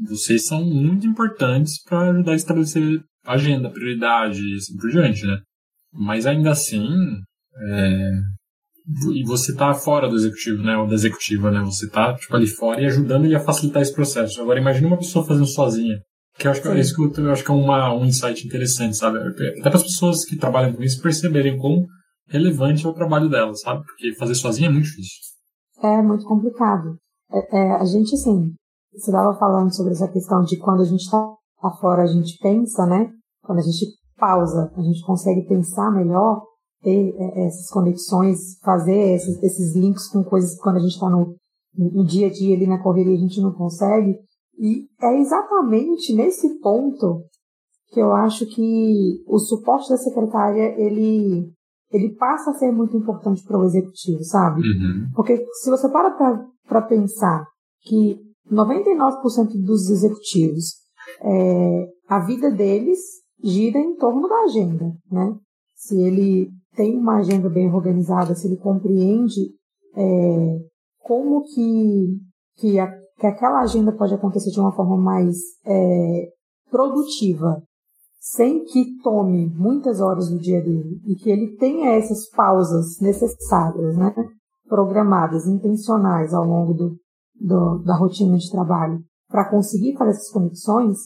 vocês são muito importantes para ajudar a estabelecer agenda, prioridade e assim por diante, né? Mas ainda assim, é... e você está fora do executivo, né? Ou da executiva, né? Você está tipo, ali fora e ajudando ele a facilitar esse processo. Agora, imagine uma pessoa fazendo sozinha. Que eu acho que, é isso que eu, eu acho que é uma, um insight interessante, sabe? Até para as pessoas que trabalham com isso perceberem quão relevante é o trabalho delas, sabe? Porque fazer sozinha é muito difícil. É muito complicado. É, é, a gente, assim, você estava falando sobre essa questão de quando a gente está fora, a gente pensa, né? Quando a gente pausa, a gente consegue pensar melhor, ter é, essas conexões, fazer esses, esses links com coisas que quando a gente está no, no dia a dia ali na correria a gente não consegue. E é exatamente nesse ponto que eu acho que o suporte da secretária ele ele passa a ser muito importante para o executivo, sabe? Uhum. Porque se você para para pensar que 99% dos executivos, é, a vida deles gira em torno da agenda, né? Se ele tem uma agenda bem organizada, se ele compreende é, como que, que, a, que, aquela agenda pode acontecer de uma forma mais é, produtiva, sem que tome muitas horas do dia dele e que ele tenha essas pausas necessárias, né? programadas, intencionais ao longo do, do, da rotina de trabalho para conseguir fazer essas conexões,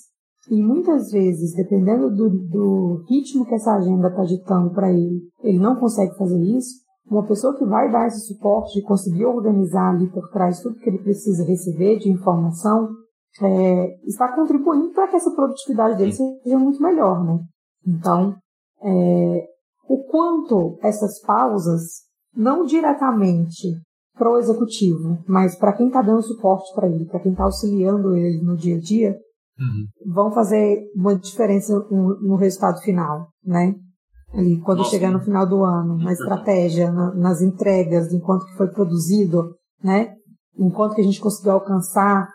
e muitas vezes, dependendo do, do ritmo que essa agenda está ditando para ele, ele não consegue fazer isso, uma pessoa que vai dar esse suporte de conseguir organizar ali por trás tudo que ele precisa receber de informação, é, está contribuindo para que essa produtividade dele seja muito melhor, né? Então, é, o quanto essas pausas, não diretamente para o executivo, mas para quem está dando suporte para ele, para quem está auxiliando ele no dia a dia, uhum. vão fazer uma diferença no, no resultado final, né? Ali, quando Nossa, chegar no final do ano, na estratégia, na, nas entregas, enquanto que foi produzido, né? Enquanto que a gente conseguiu alcançar.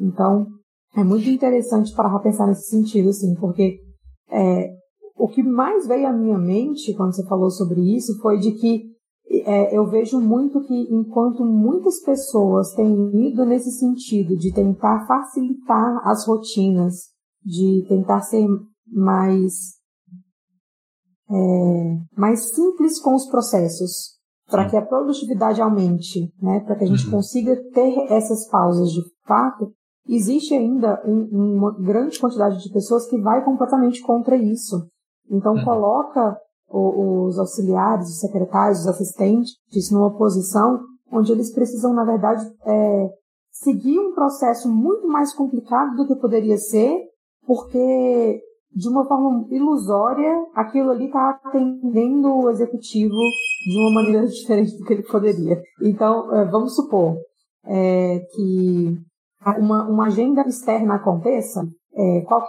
Então, é muito interessante para pensar nesse sentido, assim, porque é, o que mais veio à minha mente quando você falou sobre isso foi de que é, eu vejo muito que enquanto muitas pessoas têm ido nesse sentido de tentar facilitar as rotinas, de tentar ser mais é, mais simples com os processos, para que a produtividade aumente, né, para que a gente uhum. consiga ter essas pausas de fato, existe ainda um, uma grande quantidade de pessoas que vai completamente contra isso. Então uhum. coloca os auxiliares, os secretários, os assistentes numa posição onde eles precisam, na verdade, é, seguir um processo muito mais complicado do que poderia ser, porque de uma forma ilusória, aquilo ali está atendendo o executivo de uma maneira diferente do que ele poderia. Então, é, vamos supor é, que uma, uma, agenda externa aconteça, é, qual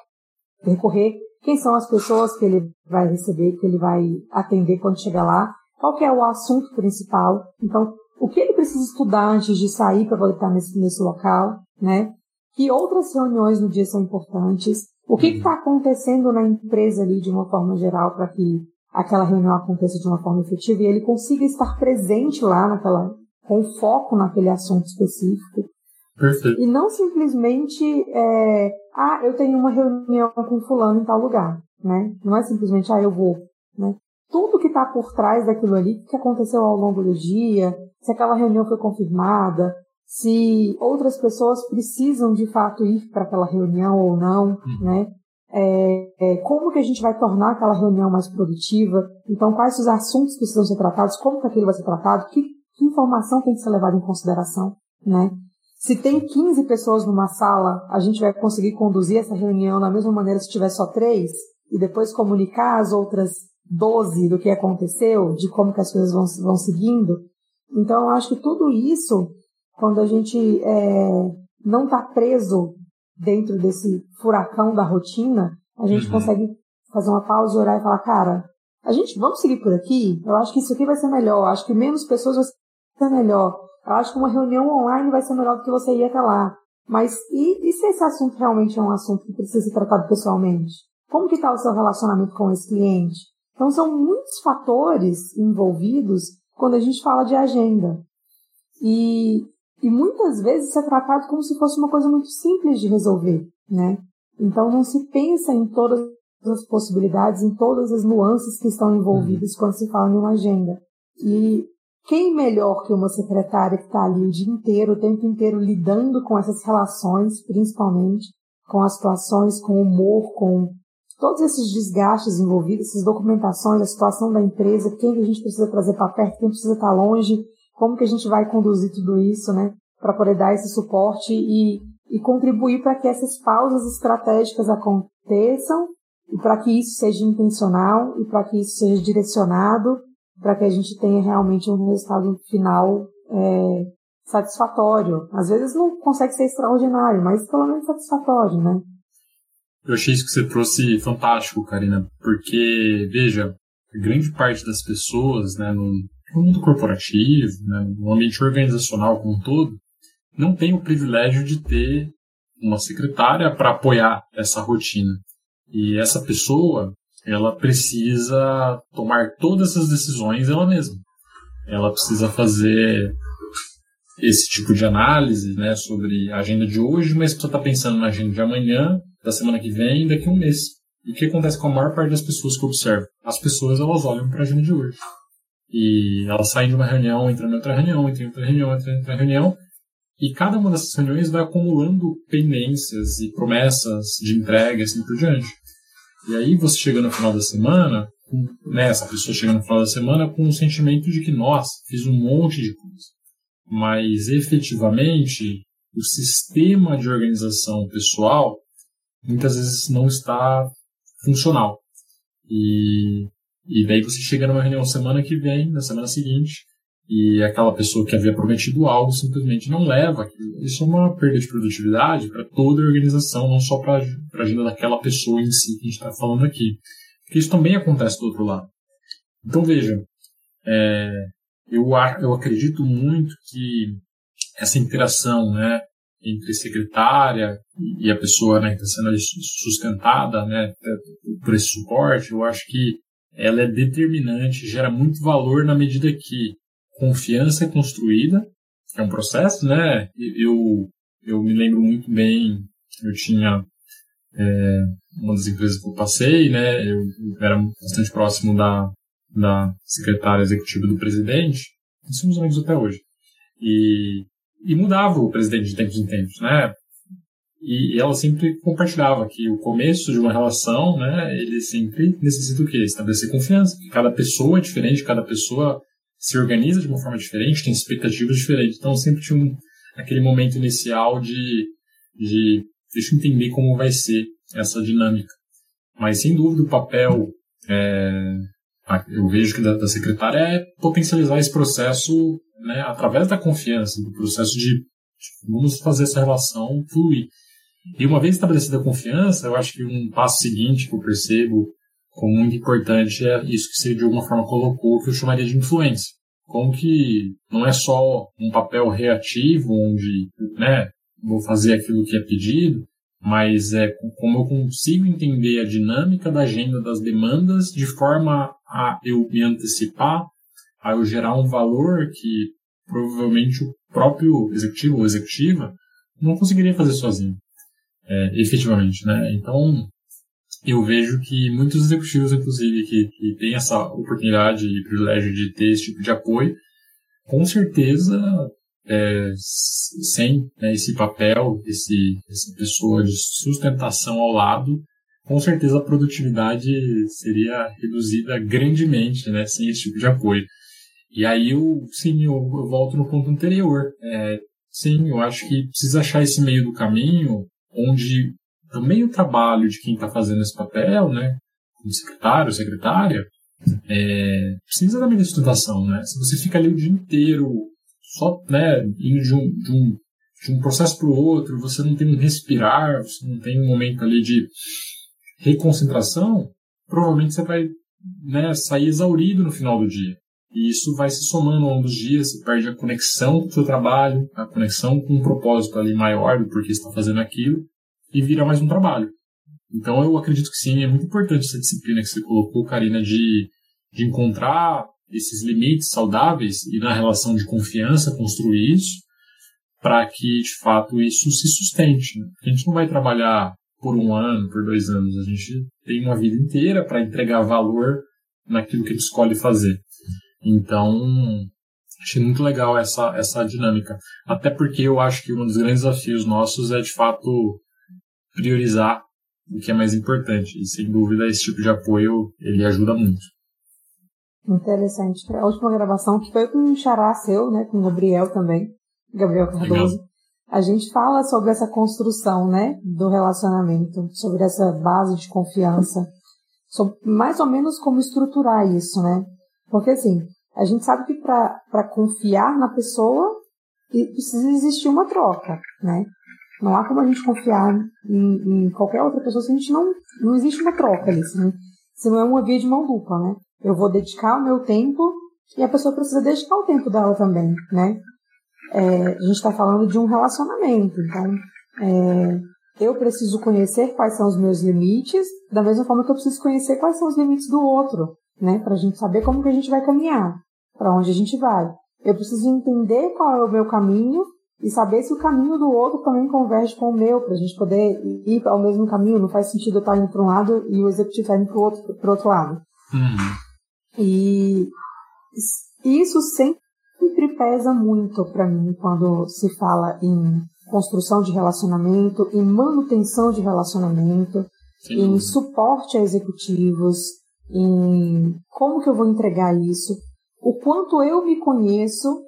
recorrer, quem são as pessoas que ele vai receber, que ele vai atender quando chegar lá, qual que é o assunto principal. Então, o que ele precisa estudar antes de sair para poder estar nesse, nesse local, né? Que outras reuniões no dia são importantes, o que está acontecendo na empresa ali de uma forma geral para que aquela reunião aconteça de uma forma efetiva e ele consiga estar presente lá naquela, com foco naquele assunto específico. Perfeito. E não simplesmente, é, ah, eu tenho uma reunião com fulano em tal lugar, né? Não é simplesmente, ah, eu vou, né? Tudo que está por trás daquilo ali, o que aconteceu ao longo do dia, se aquela reunião foi confirmada, se outras pessoas precisam de fato ir para aquela reunião ou não, uhum. né? É, é, como que a gente vai tornar aquela reunião mais produtiva? Então, quais os assuntos que precisam ser tratados? Como que aquilo vai ser tratado? Que, que informação tem que ser levada em consideração, né? Se tem 15 pessoas numa sala, a gente vai conseguir conduzir essa reunião da mesma maneira se tiver só três e depois comunicar as outras 12 do que aconteceu, de como que as coisas vão, vão seguindo. Então, eu acho que tudo isso quando a gente é, não está preso dentro desse furacão da rotina, a gente uhum. consegue fazer uma pausa, orar e falar, cara, a gente vamos seguir por aqui? Eu acho que isso aqui vai ser melhor. Eu acho que menos pessoas vai ser melhor. Eu acho que uma reunião online vai ser melhor do que você ir até lá. Mas e, e se esse assunto realmente é um assunto que precisa ser tratado pessoalmente? Como que está o seu relacionamento com esse cliente? Então são muitos fatores envolvidos quando a gente fala de agenda. E e muitas vezes isso é tratado como se fosse uma coisa muito simples de resolver, né? Então não se pensa em todas as possibilidades, em todas as nuances que estão envolvidas uhum. quando se fala em uma agenda. E quem melhor que uma secretária que está ali o dia inteiro, o tempo inteiro lidando com essas relações, principalmente com as situações, com o humor, com todos esses desgastes envolvidos, essas documentações, a situação da empresa, quem que a gente precisa trazer para perto, quem precisa estar tá longe, como que a gente vai conduzir tudo isso, né? Para poder dar esse suporte e, e contribuir para que essas pausas estratégicas aconteçam e para que isso seja intencional e para que isso seja direcionado para que a gente tenha realmente um resultado final é, satisfatório. Às vezes não consegue ser extraordinário, mas pelo menos satisfatório, né? Eu achei isso que você trouxe fantástico, Karina, porque, veja, grande parte das pessoas, né, no mundo corporativo, né, no ambiente organizacional como um todo, não tem o privilégio de ter uma secretária para apoiar essa rotina. E essa pessoa, ela precisa tomar todas as decisões ela mesma. Ela precisa fazer esse tipo de análise né, sobre a agenda de hoje, mas precisa estar tá pensando na agenda de amanhã, da semana que vem daqui a um mês. E o que acontece com a maior parte das pessoas que eu observo? As pessoas elas olham para a agenda de hoje. E elas saem de uma reunião, entram em outra reunião, entram em outra reunião, entram em outra reunião. E cada uma dessas reuniões vai acumulando pendências e promessas de entrega e assim por diante. E aí você chega no final da semana, né, essa pessoa chega no final da semana com um sentimento de que, nossa, fiz um monte de coisa. Mas efetivamente, o sistema de organização pessoal muitas vezes não está funcional. E e daí você chega numa reunião semana que vem, na semana seguinte, e aquela pessoa que havia prometido algo simplesmente não leva. Isso é uma perda de produtividade para toda a organização, não só para a agenda daquela pessoa em si que a gente está falando aqui. Porque isso também acontece do outro lado. Então veja, é, eu, eu acredito muito que essa interação né, entre secretária e a pessoa né, que está sendo sustentada né, por esse suporte, eu acho que ela é determinante, gera muito valor na medida que confiança construída, é um processo, né? Eu, eu me lembro muito bem, eu tinha é, uma das empresas que eu passei, né? Eu, eu era bastante próximo da, da secretária executiva do presidente, e somos amigos até hoje. E, e mudava o presidente de tempos em tempos, né? E ela sempre compartilhava que o começo de uma relação, né, ele sempre necessita o quê? Estabelecer confiança. Que cada pessoa é diferente, cada pessoa se organiza de uma forma diferente, tem expectativas diferentes. Então sempre tinha um, aquele momento inicial de, de deixa eu entender como vai ser essa dinâmica. Mas, sem dúvida, o papel, é, eu vejo que da, da, secretária é potencializar esse processo né, através da confiança, do processo de, de vamos fazer essa relação fluir. E uma vez estabelecida a confiança, eu acho que um passo seguinte que eu percebo muito importante é isso que você de alguma forma colocou, que eu chamaria de influência. Como que não é só um papel reativo, onde né, vou fazer aquilo que é pedido, mas é como eu consigo entender a dinâmica da agenda das demandas de forma a eu me antecipar, a eu gerar um valor que provavelmente o próprio executivo ou executiva não conseguiria fazer sozinho, é, efetivamente, né? Então, eu vejo que muitos executivos, inclusive, que, que têm essa oportunidade e privilégio de ter esse tipo de apoio, com certeza é, sem né, esse papel, esse, essa pessoa de sustentação ao lado, com certeza a produtividade seria reduzida grandemente, né, sem esse tipo de apoio. E aí eu, sim, eu, eu volto no ponto anterior. É, sim, eu acho que precisa achar esse meio do caminho onde também o trabalho de quem está fazendo esse papel, né, como secretário, secretária, é, precisa da sustentação, né? Se você fica ali o dia inteiro só né, indo de um, de um, de um processo para o outro, você não tem um respirar, você não tem um momento ali de reconcentração, provavelmente você vai né, sair exaurido no final do dia. E isso vai se somando ao longo dos dias, você perde a conexão com o seu trabalho, a conexão com um propósito ali maior do porquê você está fazendo aquilo, e vira mais um trabalho. Então eu acredito que sim, é muito importante essa disciplina que você colocou, Karina, de, de encontrar esses limites saudáveis e na relação de confiança construir isso para que de fato isso se sustente. Né? A gente não vai trabalhar por um ano, por dois anos, a gente tem uma vida inteira para entregar valor naquilo que gente escolhe fazer. Então, achei muito legal essa, essa dinâmica. Até porque eu acho que um dos grandes desafios nossos é de fato priorizar o que é mais importante. E sem dúvida esse tipo de apoio ele ajuda muito. Interessante. A última gravação que foi com um xará seu, né, com o Gabriel também, Gabriel Cardoso. Legal. A gente fala sobre essa construção, né, do relacionamento, sobre essa base de confiança, sobre mais ou menos como estruturar isso, né? Porque assim, a gente sabe que para confiar na pessoa precisa existir uma troca, né? Não há como a gente confiar em, em qualquer outra pessoa se a gente não não existe uma troca ali, se não, se não é uma via de mão dupla, né? Eu vou dedicar o meu tempo e a pessoa precisa dedicar o tempo dela também, né? É, a gente está falando de um relacionamento, então é, eu preciso conhecer quais são os meus limites, da mesma forma que eu preciso conhecer quais são os limites do outro, né? Para a gente saber como que a gente vai caminhar, para onde a gente vai. Eu preciso entender qual é o meu caminho e saber se o caminho do outro também converge com o meu, para a gente poder ir ao mesmo caminho. Não faz sentido eu estar indo para um lado e o executivo estar indo para o outro, outro lado. Uhum. E isso sempre pesa muito para mim quando se fala em construção de relacionamento, em manutenção de relacionamento, Sim. em suporte a executivos, em como que eu vou entregar isso, o quanto eu me conheço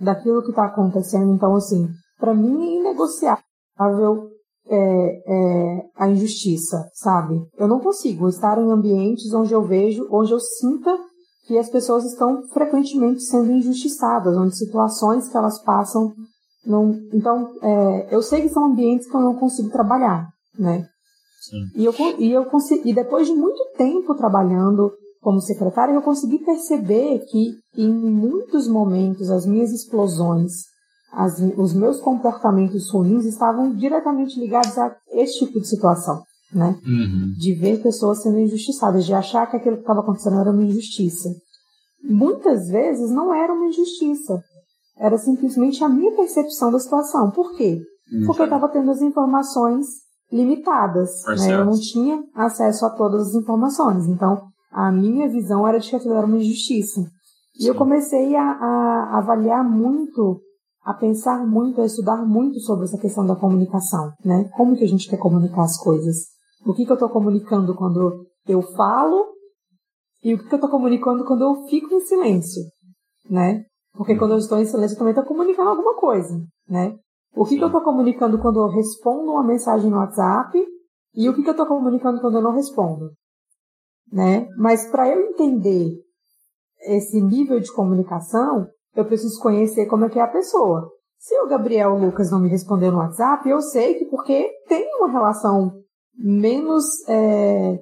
daquilo que está acontecendo. Então, assim, para mim é inegociável é, é, a injustiça, sabe? Eu não consigo estar em ambientes onde eu vejo, onde eu sinta que as pessoas estão frequentemente sendo injustiçadas, onde situações que elas passam não. Então, é, eu sei que são ambientes que eu não consigo trabalhar, né? Sim. E eu e eu consegui, e depois de muito tempo trabalhando como secretária, eu consegui perceber que em muitos momentos as minhas explosões as, os meus comportamentos ruins estavam diretamente ligados a esse tipo de situação, né? Uhum. De ver pessoas sendo injustiçadas, de achar que aquilo que estava acontecendo era uma injustiça. Muitas vezes não era uma injustiça, era simplesmente a minha percepção da situação. Por quê? Uhum. Porque eu estava tendo as informações limitadas, né? Eu não tinha acesso a todas as informações, então a minha visão era de que aquilo era uma injustiça. E Sim. eu comecei a, a avaliar muito a pensar muito, a estudar muito sobre essa questão da comunicação, né? Como que a gente quer comunicar as coisas? O que, que eu estou comunicando quando eu falo e o que, que eu estou comunicando quando eu fico em silêncio, né? Porque quando eu estou em silêncio eu também estou comunicando alguma coisa, né? O que, que eu estou comunicando quando eu respondo uma mensagem no WhatsApp E o que, que eu estou comunicando quando eu não respondo? Né? Mas para eu entender esse nível de comunicação, eu preciso conhecer como é que é a pessoa. Se o Gabriel Lucas não me respondeu no WhatsApp, eu sei que porque tem uma relação menos é,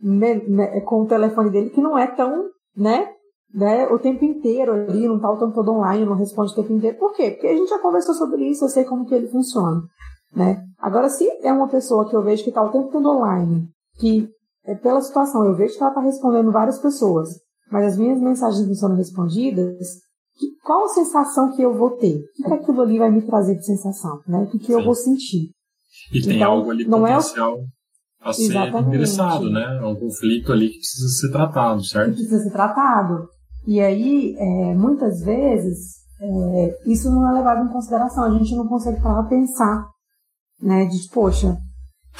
me, me, com o telefone dele que não é tão, né, né, o tempo inteiro ali, não tá o tempo todo online, não responde o tempo inteiro. Por quê? Porque a gente já conversou sobre isso, eu sei como que ele funciona, né? Agora, se é uma pessoa que eu vejo que tá o tempo todo online, que é pela situação, eu vejo que ela tá respondendo várias pessoas, mas as minhas mensagens não são respondidas, que, qual a sensação que eu vou ter? O que aquilo ali vai me trazer de sensação, né? O que, que eu vou sentir? E então, tem algo ali não potencial é o... a ser Exatamente. endereçado, né? É um conflito ali que precisa ser tratado, certo? Que precisa ser tratado. E aí, é, muitas vezes, é, isso não é levado em consideração. A gente não consegue parar pensar, né? De, poxa,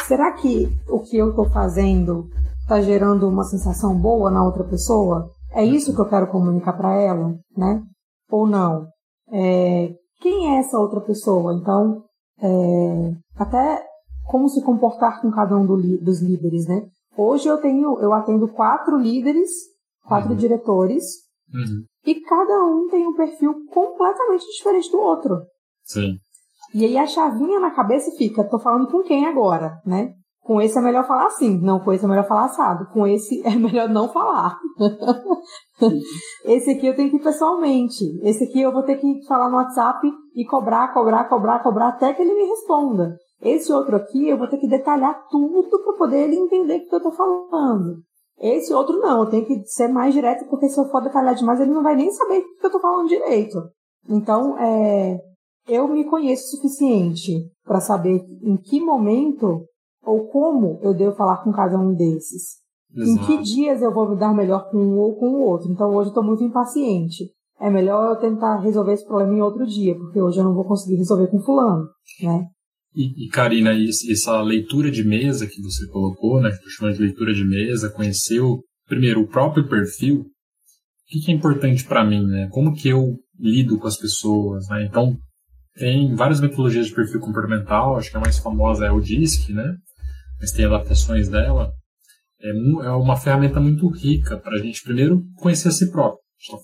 será que o que eu estou fazendo está gerando uma sensação boa na outra pessoa? É isso que eu quero comunicar para ela, né? Ou não? É, quem é essa outra pessoa? Então, é, até como se comportar com cada um do, dos líderes, né? Hoje eu tenho, eu atendo quatro líderes, quatro uhum. diretores, uhum. e cada um tem um perfil completamente diferente do outro. Sim. E aí a chavinha na cabeça fica, tô falando com quem agora, né? Com esse é melhor falar assim, não, com esse é melhor falar assado, com esse é melhor não falar. esse aqui eu tenho que ir pessoalmente, esse aqui eu vou ter que falar no WhatsApp e cobrar, cobrar, cobrar, cobrar até que ele me responda. Esse outro aqui eu vou ter que detalhar tudo para poder ele entender o que eu estou falando. Esse outro não, eu tenho que ser mais direto, porque se eu for detalhar demais, ele não vai nem saber o que eu estou falando direito. Então, é, eu me conheço o suficiente para saber em que momento ou como eu devo falar com cada um desses. Exato. Em que dias eu vou me dar melhor com um ou com o outro. Então hoje eu estou muito impaciente. É melhor eu tentar resolver esse problema em outro dia, porque hoje eu não vou conseguir resolver com fulano, né? E, e Karina, essa leitura de mesa que você colocou, né, que eu chamo de leitura de mesa, conheceu primeiro o próprio perfil, o que, que é importante para mim, né? Como que eu lido com as pessoas, né? Então, tem várias metodologias de perfil comportamental, acho que a mais famosa é o DISC, né? mas tem adaptações dela, é, é uma ferramenta muito rica para a gente primeiro conhecer a si próprio.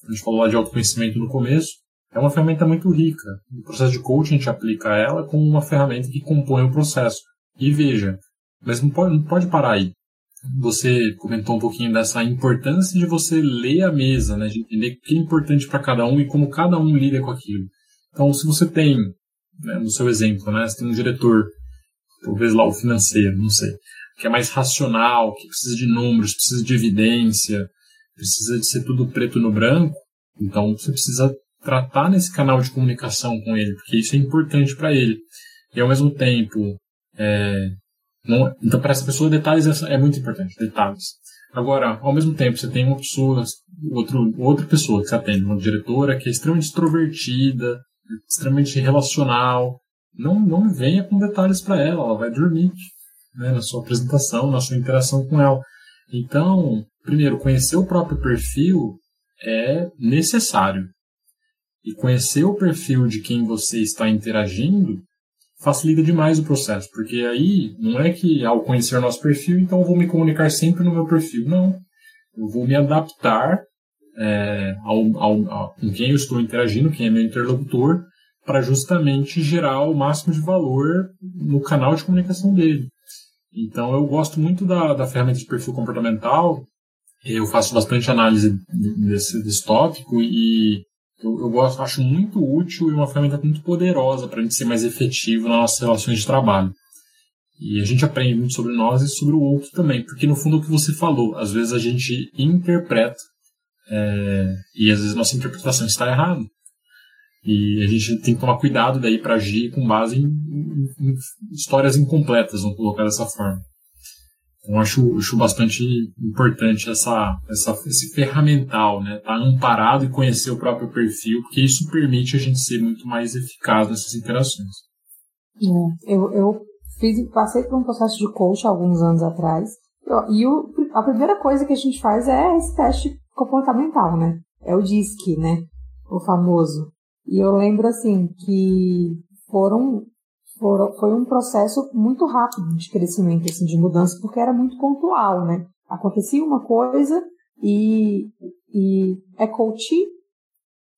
A gente falou lá de autoconhecimento no começo, é uma ferramenta muito rica. No processo de coaching a gente aplica ela como uma ferramenta que compõe o processo. E veja, mas não pode, não pode parar aí. Você comentou um pouquinho dessa importância de você ler a mesa, né, de entender o que é importante para cada um e como cada um lida com aquilo. Então, se você tem, né, no seu exemplo, né, você tem um diretor talvez lá o financeiro, não sei, que é mais racional, que precisa de números, precisa de evidência, precisa de ser tudo preto no branco, então você precisa tratar nesse canal de comunicação com ele, porque isso é importante para ele. E ao mesmo tempo, é, não, então para essa pessoa detalhes é, é muito importante, detalhes. Agora, ao mesmo tempo, você tem uma pessoa, outro, outra pessoa que você atende, uma diretora que é extremamente extrovertida, extremamente relacional, não, não venha com detalhes para ela, ela vai dormir né, na sua apresentação, na sua interação com ela. Então, primeiro, conhecer o próprio perfil é necessário. E conhecer o perfil de quem você está interagindo facilita demais o processo, porque aí não é que ao conhecer o nosso perfil, então eu vou me comunicar sempre no meu perfil. Não. Eu vou me adaptar é, ao, ao, ao, com quem eu estou interagindo, quem é meu interlocutor, para justamente gerar o máximo de valor no canal de comunicação dele. Então eu gosto muito da, da ferramenta de perfil comportamental, eu faço bastante análise desse, desse tópico e eu, eu, gosto, acho muito útil e uma ferramenta muito poderosa para a gente ser mais efetivo nas nossas relações de trabalho. E a gente aprende muito sobre nós e sobre o outro também, porque no fundo é o que você falou, às vezes a gente interpreta é, e às vezes nossa interpretação está errada. E a gente tem que tomar cuidado daí para agir com base em, em, em, histórias incompletas, vamos colocar dessa forma. Então acho, acho bastante importante essa, essa, esse ferramental, né? Estar tá amparado e conhecer o próprio perfil, porque isso permite a gente ser muito mais eficaz nessas interações. É, eu, eu fiz, passei por um processo de coach alguns anos atrás, e o, a primeira coisa que a gente faz é esse teste comportamental, né? É o DISC, né? O famoso. E eu lembro assim que foram foi um processo muito rápido de crescimento, assim, de mudança, porque era muito pontual, né? Acontecia uma coisa e, e é coach.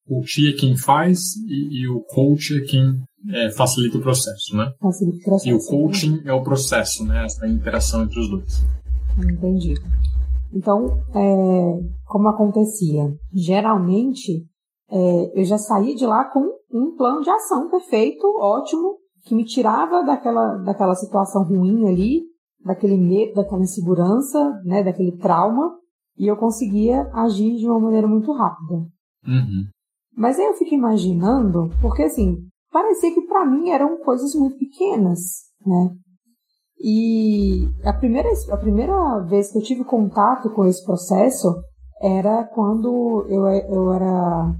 Coach é quem faz e, e o coach é quem é, facilita o processo, né? Facilita o processo. E o coaching né? é o processo, né? Essa interação entre os dois. Entendi. Então, é, como acontecia? Geralmente, é, eu já saí de lá com um plano de ação perfeito, ótimo, que me tirava daquela, daquela situação ruim ali, daquele medo, daquela insegurança, né, daquele trauma, e eu conseguia agir de uma maneira muito rápida. Uhum. Mas aí eu fico imaginando, porque assim, parecia que para mim eram coisas muito pequenas, né? E a primeira, a primeira vez que eu tive contato com esse processo era quando eu, eu era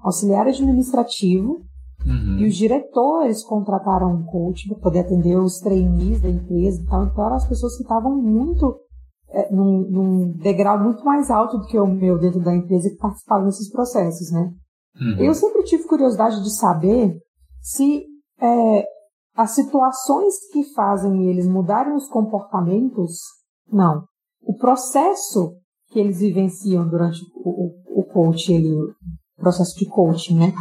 auxiliar administrativo uhum. e os diretores contrataram um coach para poder atender os trainees da empresa e tal. Então eram as pessoas que estavam muito é, num, num, degrau muito mais alto do que o meu dentro da empresa que participavam desses processos, né? Uhum. Eu sempre tive curiosidade de saber se é, as situações que fazem eles mudarem os comportamentos, não. O processo que eles vivenciam durante o, o, o ele, o processo de coaching, né?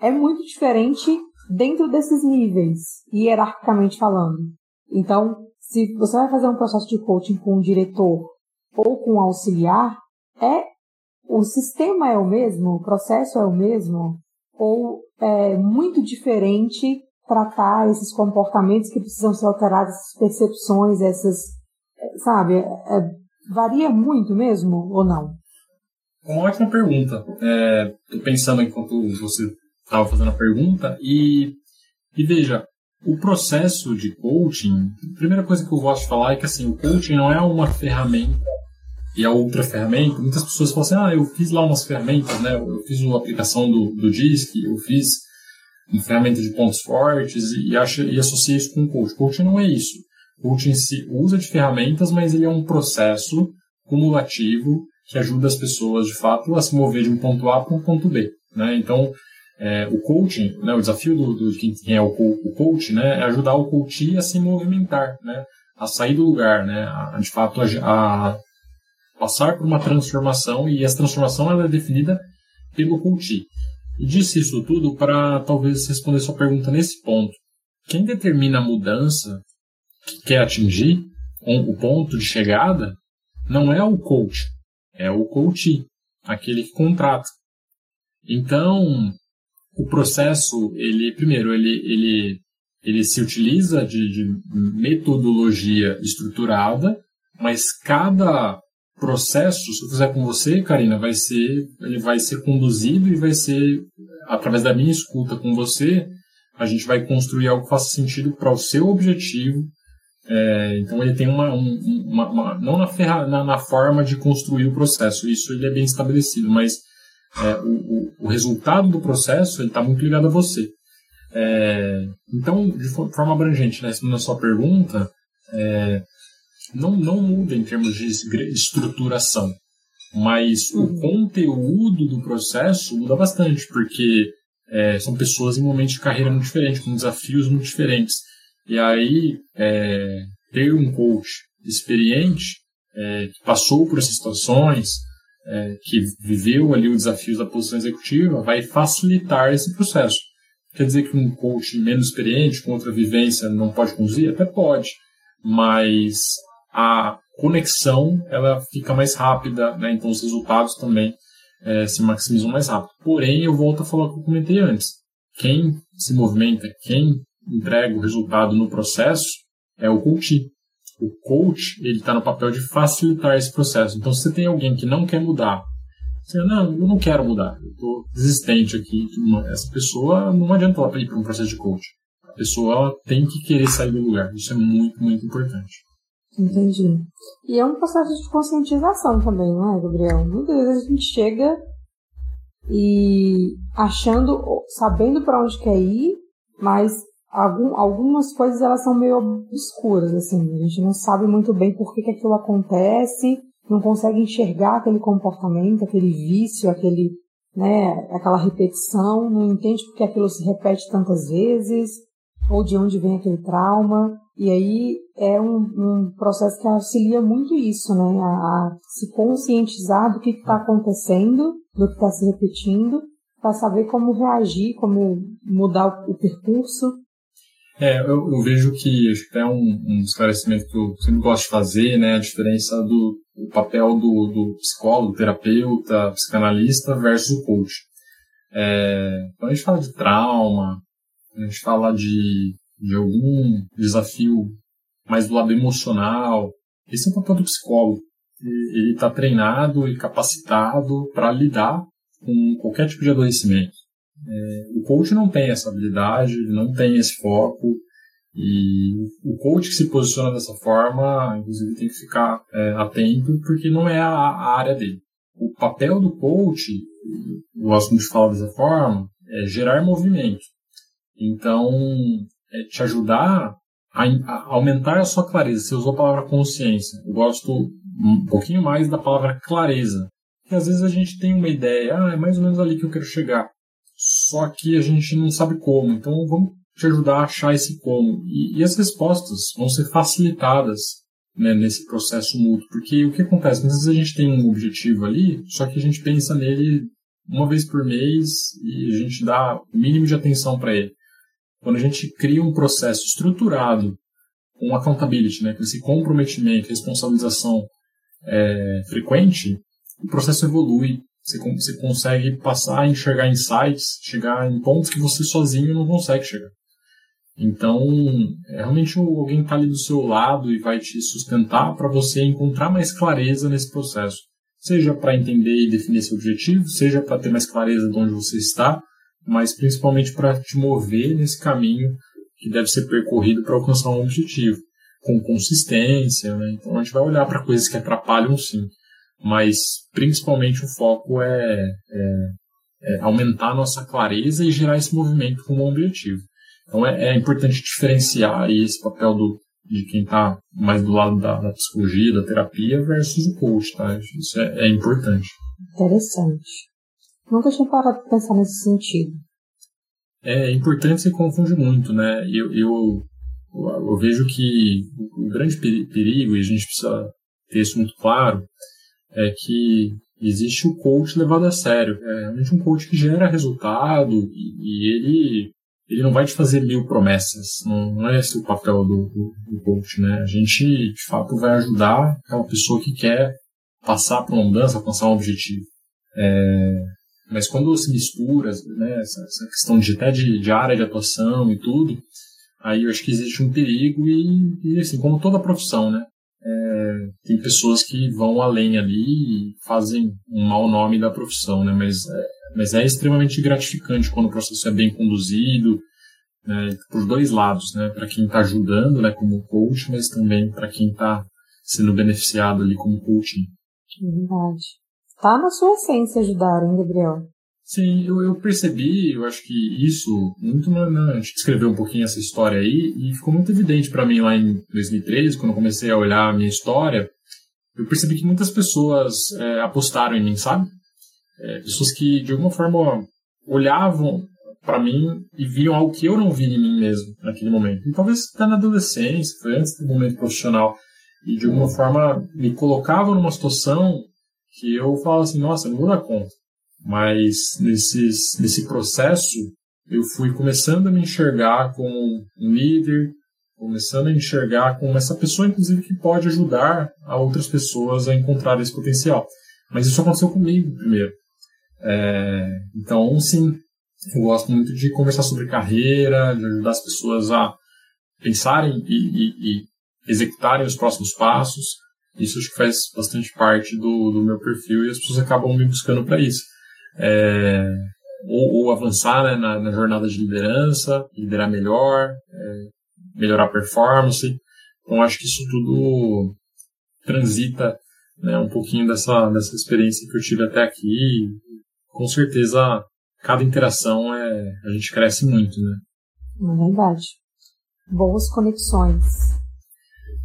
É muito diferente dentro desses níveis, hierarquicamente falando. Então, se você vai fazer um processo de coaching com um diretor ou com um auxiliar, é o sistema é o mesmo, o processo é o mesmo, ou é muito diferente tratar esses comportamentos que precisam ser alterados, essas percepções, essas, sabe, é, varia muito mesmo ou não? Uma ótima pergunta. É, pensando enquanto você estava fazendo a pergunta e, e veja, o processo de coaching, a primeira coisa que eu gosto de falar é que assim, o coaching não é uma ferramenta e a outra ferramenta. Muitas pessoas falam assim, ah, eu fiz lá umas ferramentas, né? Eu fiz uma aplicação do, do DISC, eu fiz uma ferramenta de pontos fortes e, acha, e associa isso com coaching. Coaching não é isso. Coaching se usa de ferramentas, mas ele é um processo cumulativo que ajuda as pessoas, de fato, a se mover de um ponto A para um ponto B. Né? Então, é, o coaching, né, o desafio do, do quem é o, o coach, né, é ajudar o coach a se movimentar, né, a sair do lugar, né, a, de fato a, a passar por uma transformação e essa transformação ela é definida pelo coach. Disse isso tudo para talvez responder sua pergunta nesse ponto. Quem determina a mudança que quer atingir, o ponto de chegada, não é o coach, é o coach, aquele que contrata. Então, o processo, ele primeiro, ele, ele, ele se utiliza de, de metodologia estruturada, mas cada processo, se eu fizer com você, Karina, vai ser, ele vai ser conduzido e vai ser, através da minha escuta com você, a gente vai construir algo que faça sentido para o seu objetivo. É, então ele tem uma, uma, uma não na, ferra, na, na, forma de construir o processo, isso ele é bem estabelecido, mas é, o, o, o, resultado do processo está muito ligado a você. É, então, de forma abrangente, né, respondendo a sua pergunta, é, não, não muda em termos de estruturação, mas uhum. o conteúdo do processo muda bastante, porque é, são pessoas em momentos de carreira muito diferentes, com desafios muito diferentes. E aí, é, ter um coach experiente, é, que passou por essas situações, é, que viveu ali o desafio da posição executiva, vai facilitar esse processo. Quer dizer que um coach menos experiente, com outra vivência, não pode conduzir? Até pode, mas a conexão ela fica mais rápida, né? então os resultados também é, se maximizam mais rápido. Porém, eu volto a falar o que eu comentei antes. Quem se movimenta, quem entrega o resultado no processo é o coach. O coach ele está no papel de facilitar esse processo. Então, se você tem alguém que não quer mudar, você, não, eu não quero mudar, eu estou resistente aqui. Essa pessoa não adianta ela ir para um processo de coach. A pessoa tem que querer sair do lugar. Isso é muito, muito importante. Entendi. E é um processo de conscientização também, não é, Gabriel? Muitas vezes a gente chega e achando, sabendo para onde quer ir, mas algum, algumas coisas elas são meio obscuras, assim. A gente não sabe muito bem por que, que aquilo acontece, não consegue enxergar aquele comportamento, aquele vício, aquele, né, aquela repetição, não entende porque aquilo se repete tantas vezes. ou de onde vem aquele trauma. E aí é um, um processo que auxilia muito isso, né? A, a se conscientizar do que está acontecendo, do que está se repetindo, para saber como reagir, como mudar o, o percurso. É, eu, eu, vejo que acho que é um, um esclarecimento que eu sempre gosto de fazer, né? A diferença do papel do, do psicólogo, terapeuta, psicanalista versus o coach. É, quando a gente fala de trauma, a gente fala de, de algum desafio mais do lado emocional, esse é o papel do psicólogo. Ele está treinado e capacitado para lidar com qualquer tipo de adoecimento. É, o coach não tem essa habilidade, não tem esse foco, e o coach que se posiciona dessa forma, inclusive, tem que ficar é, atento, porque não é a, a, área dele. O papel do coach, gosto de falar dessa forma, é gerar movimento. Então, é te ajudar a, a, aumentar a sua clareza. Você usou a palavra consciência. Eu gosto um pouquinho mais da palavra clareza. Porque às vezes a gente tem uma ideia, ah, é mais ou menos ali que eu quero chegar. Só que a gente não sabe como. Então vamos te ajudar a achar esse como. E, e as respostas vão ser facilitadas né, nesse processo mútuo. Porque o que acontece? Às vezes a gente tem um objetivo ali, só que a gente pensa nele uma vez por mês e a gente dá o mínimo de atenção para ele. Quando a gente cria um processo estruturado, com accountability, né, com esse comprometimento, responsabilização é, frequente, o processo evolui. Você, você consegue passar a enxergar insights, chegar em pontos que você sozinho não consegue chegar. Então, é realmente alguém está ali do seu lado e vai te sustentar para você encontrar mais clareza nesse processo. Seja para entender e definir seu objetivo, seja para ter mais clareza de onde você está, mas principalmente para te mover nesse caminho que deve ser percorrido para alcançar um objetivo, com consistência. Né? Então, a gente vai olhar para coisas que atrapalham sim, mas principalmente o foco é, é, é aumentar a nossa clareza e gerar esse movimento como objetivo. Então é, é importante diferenciar esse papel do, de quem está mais do lado da, da, psicologia, da terapia, versus o coach, tá? Isso é, é importante. Interessante. Nunca tinha parado de pensar nesse sentido. É importante se confunde muito, né? Eu, eu, eu vejo que o grande perigo, e a gente precisa ter isso muito claro, é que existe o coach levado a sério. É realmente um coach que gera resultado e, e ele ele não vai te fazer mil promessas. Não, não é esse o papel do, do, do, coach, né? A gente, de fato, vai ajudar aquela pessoa que quer passar por uma mudança, alcançar um objetivo. É, mas quando se mistura né, essa, essa questão de até de, de, área de atuação e tudo, aí eu acho que existe um perigo e, e assim, como toda profissão, né? É, tem pessoas que vão além ali e fazem um mau nome da profissão, né? Mas é, mas é extremamente gratificante quando o processo é bem conduzido, né, por dois lados, né, para quem está ajudando, né, como coach, mas também para quem está sendo beneficiado ali como coaching. Verdade. Está na sua essência ajudar, hein, Gabriel? Sim, eu, eu percebi, eu acho que isso, muito na, na, a gente escreveu um pouquinho essa história aí, e ficou muito evidente para mim lá em 2013, quando eu comecei a olhar a minha história, eu percebi que muitas pessoas é, apostaram em mim, sabe? É, pessoas que, de alguma forma, olhavam para mim e viam algo que eu não vi em mim mesmo naquele momento. E talvez até na adolescência, foi antes do momento profissional. E de alguma forma me colocavam numa situação que eu falava assim, nossa, não vou dar conta. Mas nesses, nesse processo, eu fui começando a me enxergar como um líder, começando a enxergar como essa pessoa, inclusive, que pode ajudar a outras pessoas a encontrar esse potencial. Mas isso aconteceu comigo primeiro. É, então, sim, eu gosto muito de conversar sobre carreira, de ajudar as pessoas a pensarem e, e, e executarem os próximos passos. Isso acho que faz bastante parte do, do meu perfil e as pessoas acabam me buscando para isso. É, ou, ou, avançar né, na, na, jornada de liderança, liderar melhor, é, melhorar a performance. Então acho que isso tudo transita né, um pouquinho dessa, dessa experiência que eu tive até aqui com certeza cada interação é a gente cresce muito, né? É verdade. Boas conexões.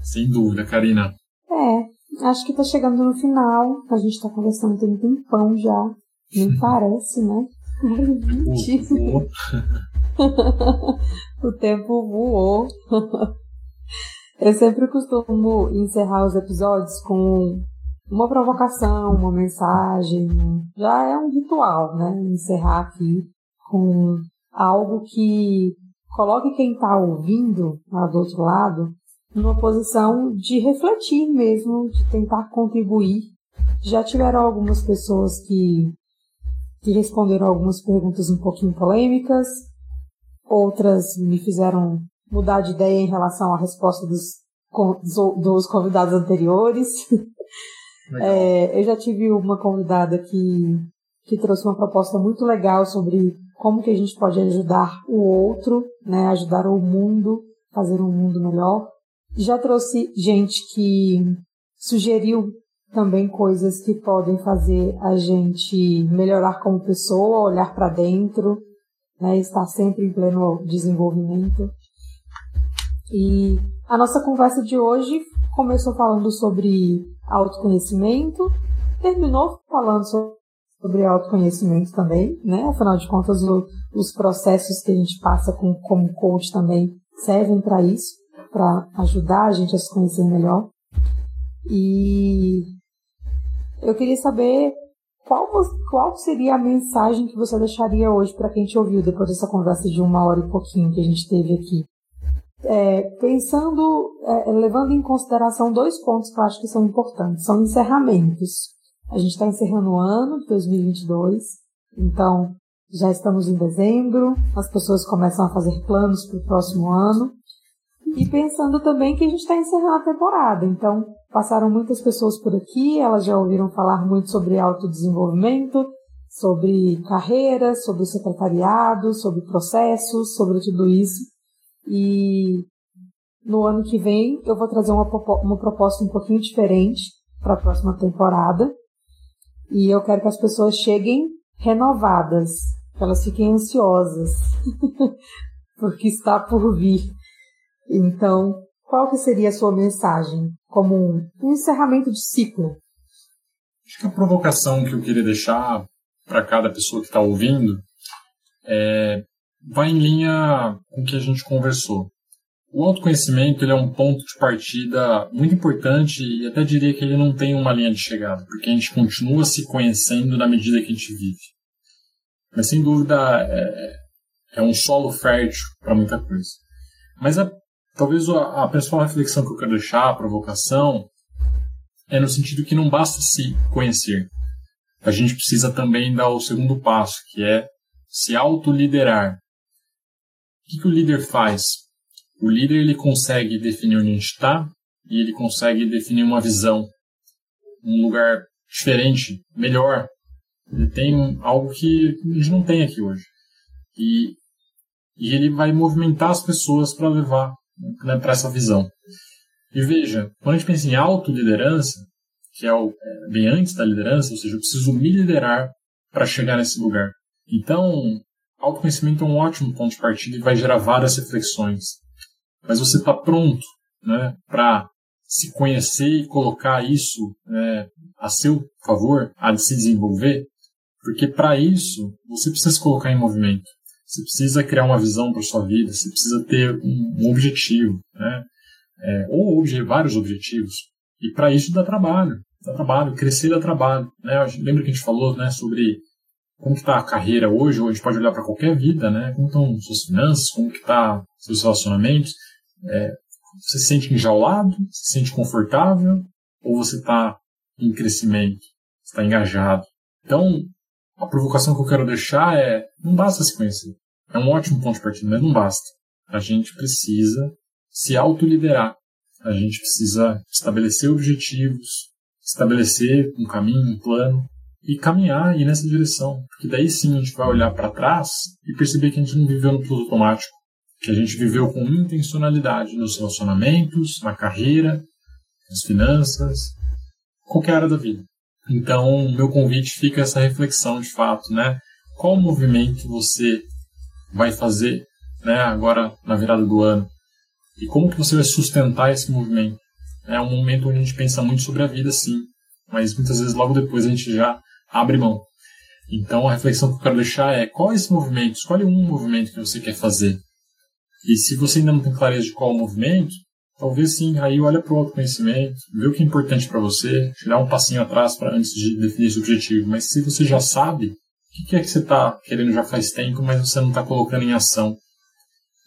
Sem dúvida, Karina. É, acho que tá chegando no final. A gente tá conversando tem um tempão já. Nem parece, né? o tempo voou. Eu sempre costumo encerrar os episódios com uma provocação, uma mensagem. Já é um ritual, né? Encerrar aqui com algo que coloque quem está ouvindo lá do outro lado numa posição de refletir mesmo, de tentar contribuir. Já tiveram algumas pessoas que, que responderam algumas perguntas um pouquinho polêmicas, outras me fizeram mudar de ideia em relação à resposta dos, dos convidados anteriores. É, eu já tive uma convidada que, que trouxe uma proposta muito legal sobre como que a gente pode ajudar o outro, né, ajudar o mundo, fazer um mundo melhor. Já trouxe gente que sugeriu também coisas que podem fazer a gente melhorar como pessoa, olhar para dentro, né, estar sempre em pleno desenvolvimento. E a nossa conversa de hoje começou falando sobre autoconhecimento, terminou falando sobre autoconhecimento também, né? Afinal de contas, o, os processos que a gente passa com, como coach também servem para isso, para ajudar a gente a se conhecer melhor. E eu queria saber qual, qual seria a mensagem que você deixaria hoje para quem te ouviu depois dessa conversa de uma hora e pouquinho que a gente teve aqui é, pensando, é, levando em consideração dois pontos que eu acho que são importantes. São encerramentos. A gente está encerrando o ano de 2022, então já estamos em dezembro, as pessoas começam a fazer planos para o próximo ano. E pensando também que a gente está encerrando a temporada, então passaram muitas pessoas por aqui, elas já ouviram falar muito sobre autodesenvolvimento, sobre carreira, sobre secretariado, sobre processos, sobre tudo isso. E no ano que vem eu vou trazer uma, uma proposta um pouquinho diferente para a próxima temporada. E eu quero que as pessoas cheguem renovadas, que elas fiquem ansiosas, porque está por vir. Então, qual que seria a sua mensagem como um, encerramento de ciclo? Acho que a provocação que eu queria deixar para cada pessoa que está ouvindo é vai em linha com o que a gente conversou. O autoconhecimento ele é um ponto de partida muito importante e até diria que ele não tem uma linha de chegada, porque a gente continua se conhecendo na medida que a gente vive. Mas sem dúvida é, é um solo fértil para muita coisa. Mas a, talvez a, a principal reflexão que eu quero deixar, a provocação, é no sentido que não basta se conhecer. A gente precisa também dar o segundo passo, que é se autoliderar. O que, que o líder faz? O líder ele consegue definir onde a gente está e ele consegue definir uma visão, um lugar diferente, melhor. Ele tem algo que a gente não tem aqui hoje. E, e ele vai movimentar as pessoas para levar né, para essa visão. E veja, quando a gente pensa em autoliderança, que é, o, é bem antes da liderança, ou seja, eu preciso me liderar para chegar nesse lugar. Então, autoconhecimento é um ótimo ponto de partida e vai gerar várias reflexões. Mas você está pronto né, para se conhecer e colocar isso né, a seu favor, a se desenvolver? Porque para isso, você precisa se colocar em movimento. Você precisa criar uma visão para sua vida, você precisa ter um, objetivo, né? É, ou obje vários objetivos. E para isso dá trabalho, dá trabalho, crescer dá trabalho. Né? Lembra que a gente falou né, sobre como está a carreira hoje, ou a gente pode olhar para qualquer vida, né? Como estão suas finanças, como que está seus relacionamentos. É, você se sente enjaulado, se sente confortável, ou você está em crescimento, está engajado. Então, a provocação que eu quero deixar é, não basta se conhecer. É um ótimo ponto de partida, mas não basta. A gente precisa se autoliderar. A gente precisa estabelecer objetivos, estabelecer um caminho, um plano, e caminhar e ir nessa direção. Porque daí sim a gente vai olhar para trás e perceber que a gente não viveu no piloto automático. Que a gente viveu com intencionalidade nos relacionamentos, na carreira, nas finanças, qualquer área da vida. Então, meu convite fica essa reflexão de fato, né? Qual movimento você vai fazer, né, agora na virada do ano? E como que você vai sustentar esse movimento? É um momento onde a gente pensa muito sobre a vida, sim, mas muitas vezes logo depois a gente já abre mão. Então a reflexão que eu quero deixar é qual é esse movimento? Escolhe um movimento que você quer fazer. E se você ainda não tem clareza de qual o movimento, talvez sim, aí olha para o autoconhecimento, vê o que é importante para você, tirar um passinho atrás para antes de definir esse objetivo. Mas se você já sabe, o que é que você está querendo já faz tempo, mas você não está colocando em ação?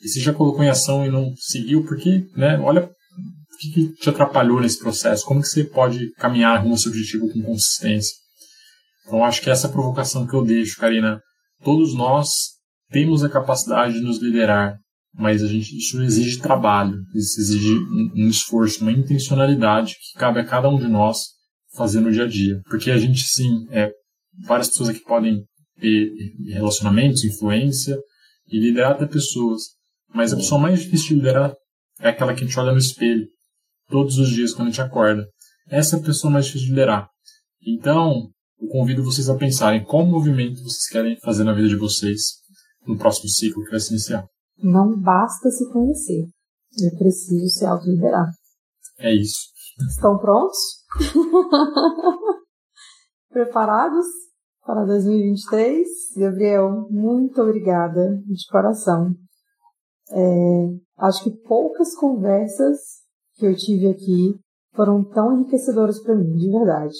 E se já colocou em ação e não seguiu, por que, né? Olha o que, que te atrapalhou nesse processo, como que você pode caminhar rumo ao seu objetivo com consistência. Então acho que essa é a provocação que eu deixo, Karina. Todos nós temos a capacidade de nos liderar, mas a gente, isso exige trabalho, isso exige um, um esforço, uma intencionalidade que cabe a cada um de nós fazer no dia a dia. Porque a gente, sim, é, várias pessoas aqui podem ter relacionamentos, influência e liderar até pessoas, mas a pessoa mais difícil de liderar é aquela que a gente olha no espelho todos os dias quando a gente acorda. Essa é a pessoa mais difícil de liderar. Então, eu convido vocês a pensarem qual movimento vocês querem fazer na vida de vocês no próximo ciclo que vai se iniciar. Não basta se conhecer, é preciso se autoliderar. É isso. Estão prontos? Preparados para 2023? Gabriel, muito obrigada de coração. É, acho que poucas conversas que eu tive aqui foram tão enriquecedoras para mim, de verdade.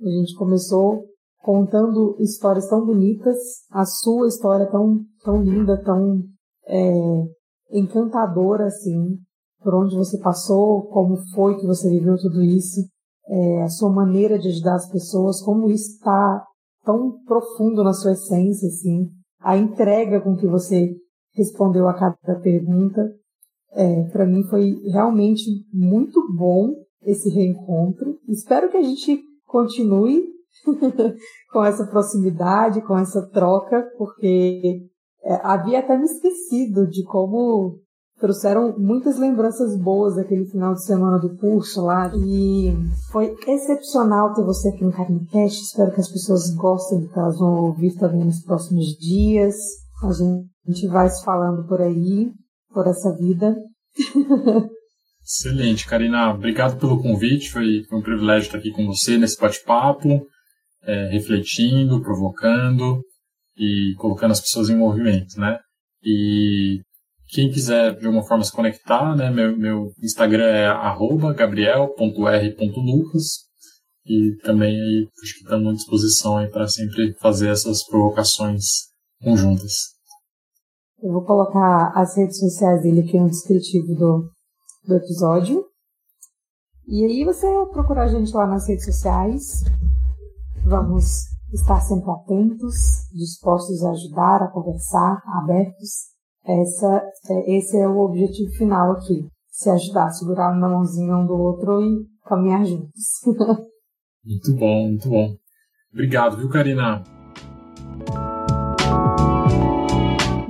A gente começou contando histórias tão bonitas, a sua história tão, tão linda, tão é, encantadora, assim, por onde você passou, como foi que você viveu tudo isso, é, a sua maneira de ajudar as pessoas, como isso está tão profundo na sua essência, assim, a entrega com que você respondeu a cada pergunta. É, para mim foi realmente muito bom esse reencontro. Espero que a gente continue com essa proximidade, com essa troca, porque é, havia até me esquecido de como trouxeram muitas lembranças boas daquele final de semana do curso lá e foi excepcional ter você aqui no Carinho Cast. Espero que as pessoas gostem do que elas vão ouvir também nos próximos dias. A gente vai se falando por aí, por essa vida. Excelente, Karina. Obrigado pelo convite. Foi, foi um privilégio estar aqui com você nesse bate-papo, é, refletindo, provocando e colocando as pessoas em movimento, né? E quem quiser de alguma forma se conectar, né? Meu, meu Instagram é gabriel.r.lucas e também aí acho que estamos à disposição para sempre fazer essas provocações conjuntas. Eu vou colocar as redes sociais dele aqui no descritivo do, do episódio. E aí você procurar a gente lá nas redes sociais. Vamos estar sempre atentos, dispostos a ajudar, a conversar, abertos. Essa, é, esse é o objetivo final aqui. Se ajudar, segurar na mãozinha um do outro e caminhar juntos. muito bom, muito bom. Obrigado, viu, Karina?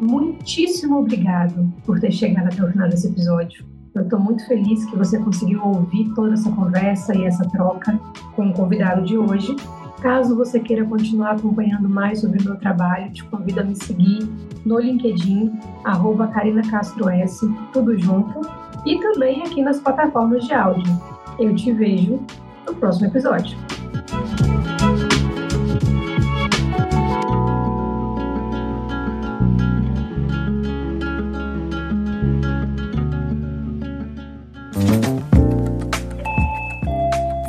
Muitíssimo obrigado por ter chegado até o final desse episódio. Eu estou muito feliz que você conseguiu ouvir toda essa conversa e essa troca com o convidado de hoje. Caso você queira continuar acompanhando mais sobre o meu trabalho, te convido a me seguir no LinkedIn, arroba Carina Castro S, tudo junto, e também aqui nas plataformas de áudio. Eu te vejo no próximo episódio.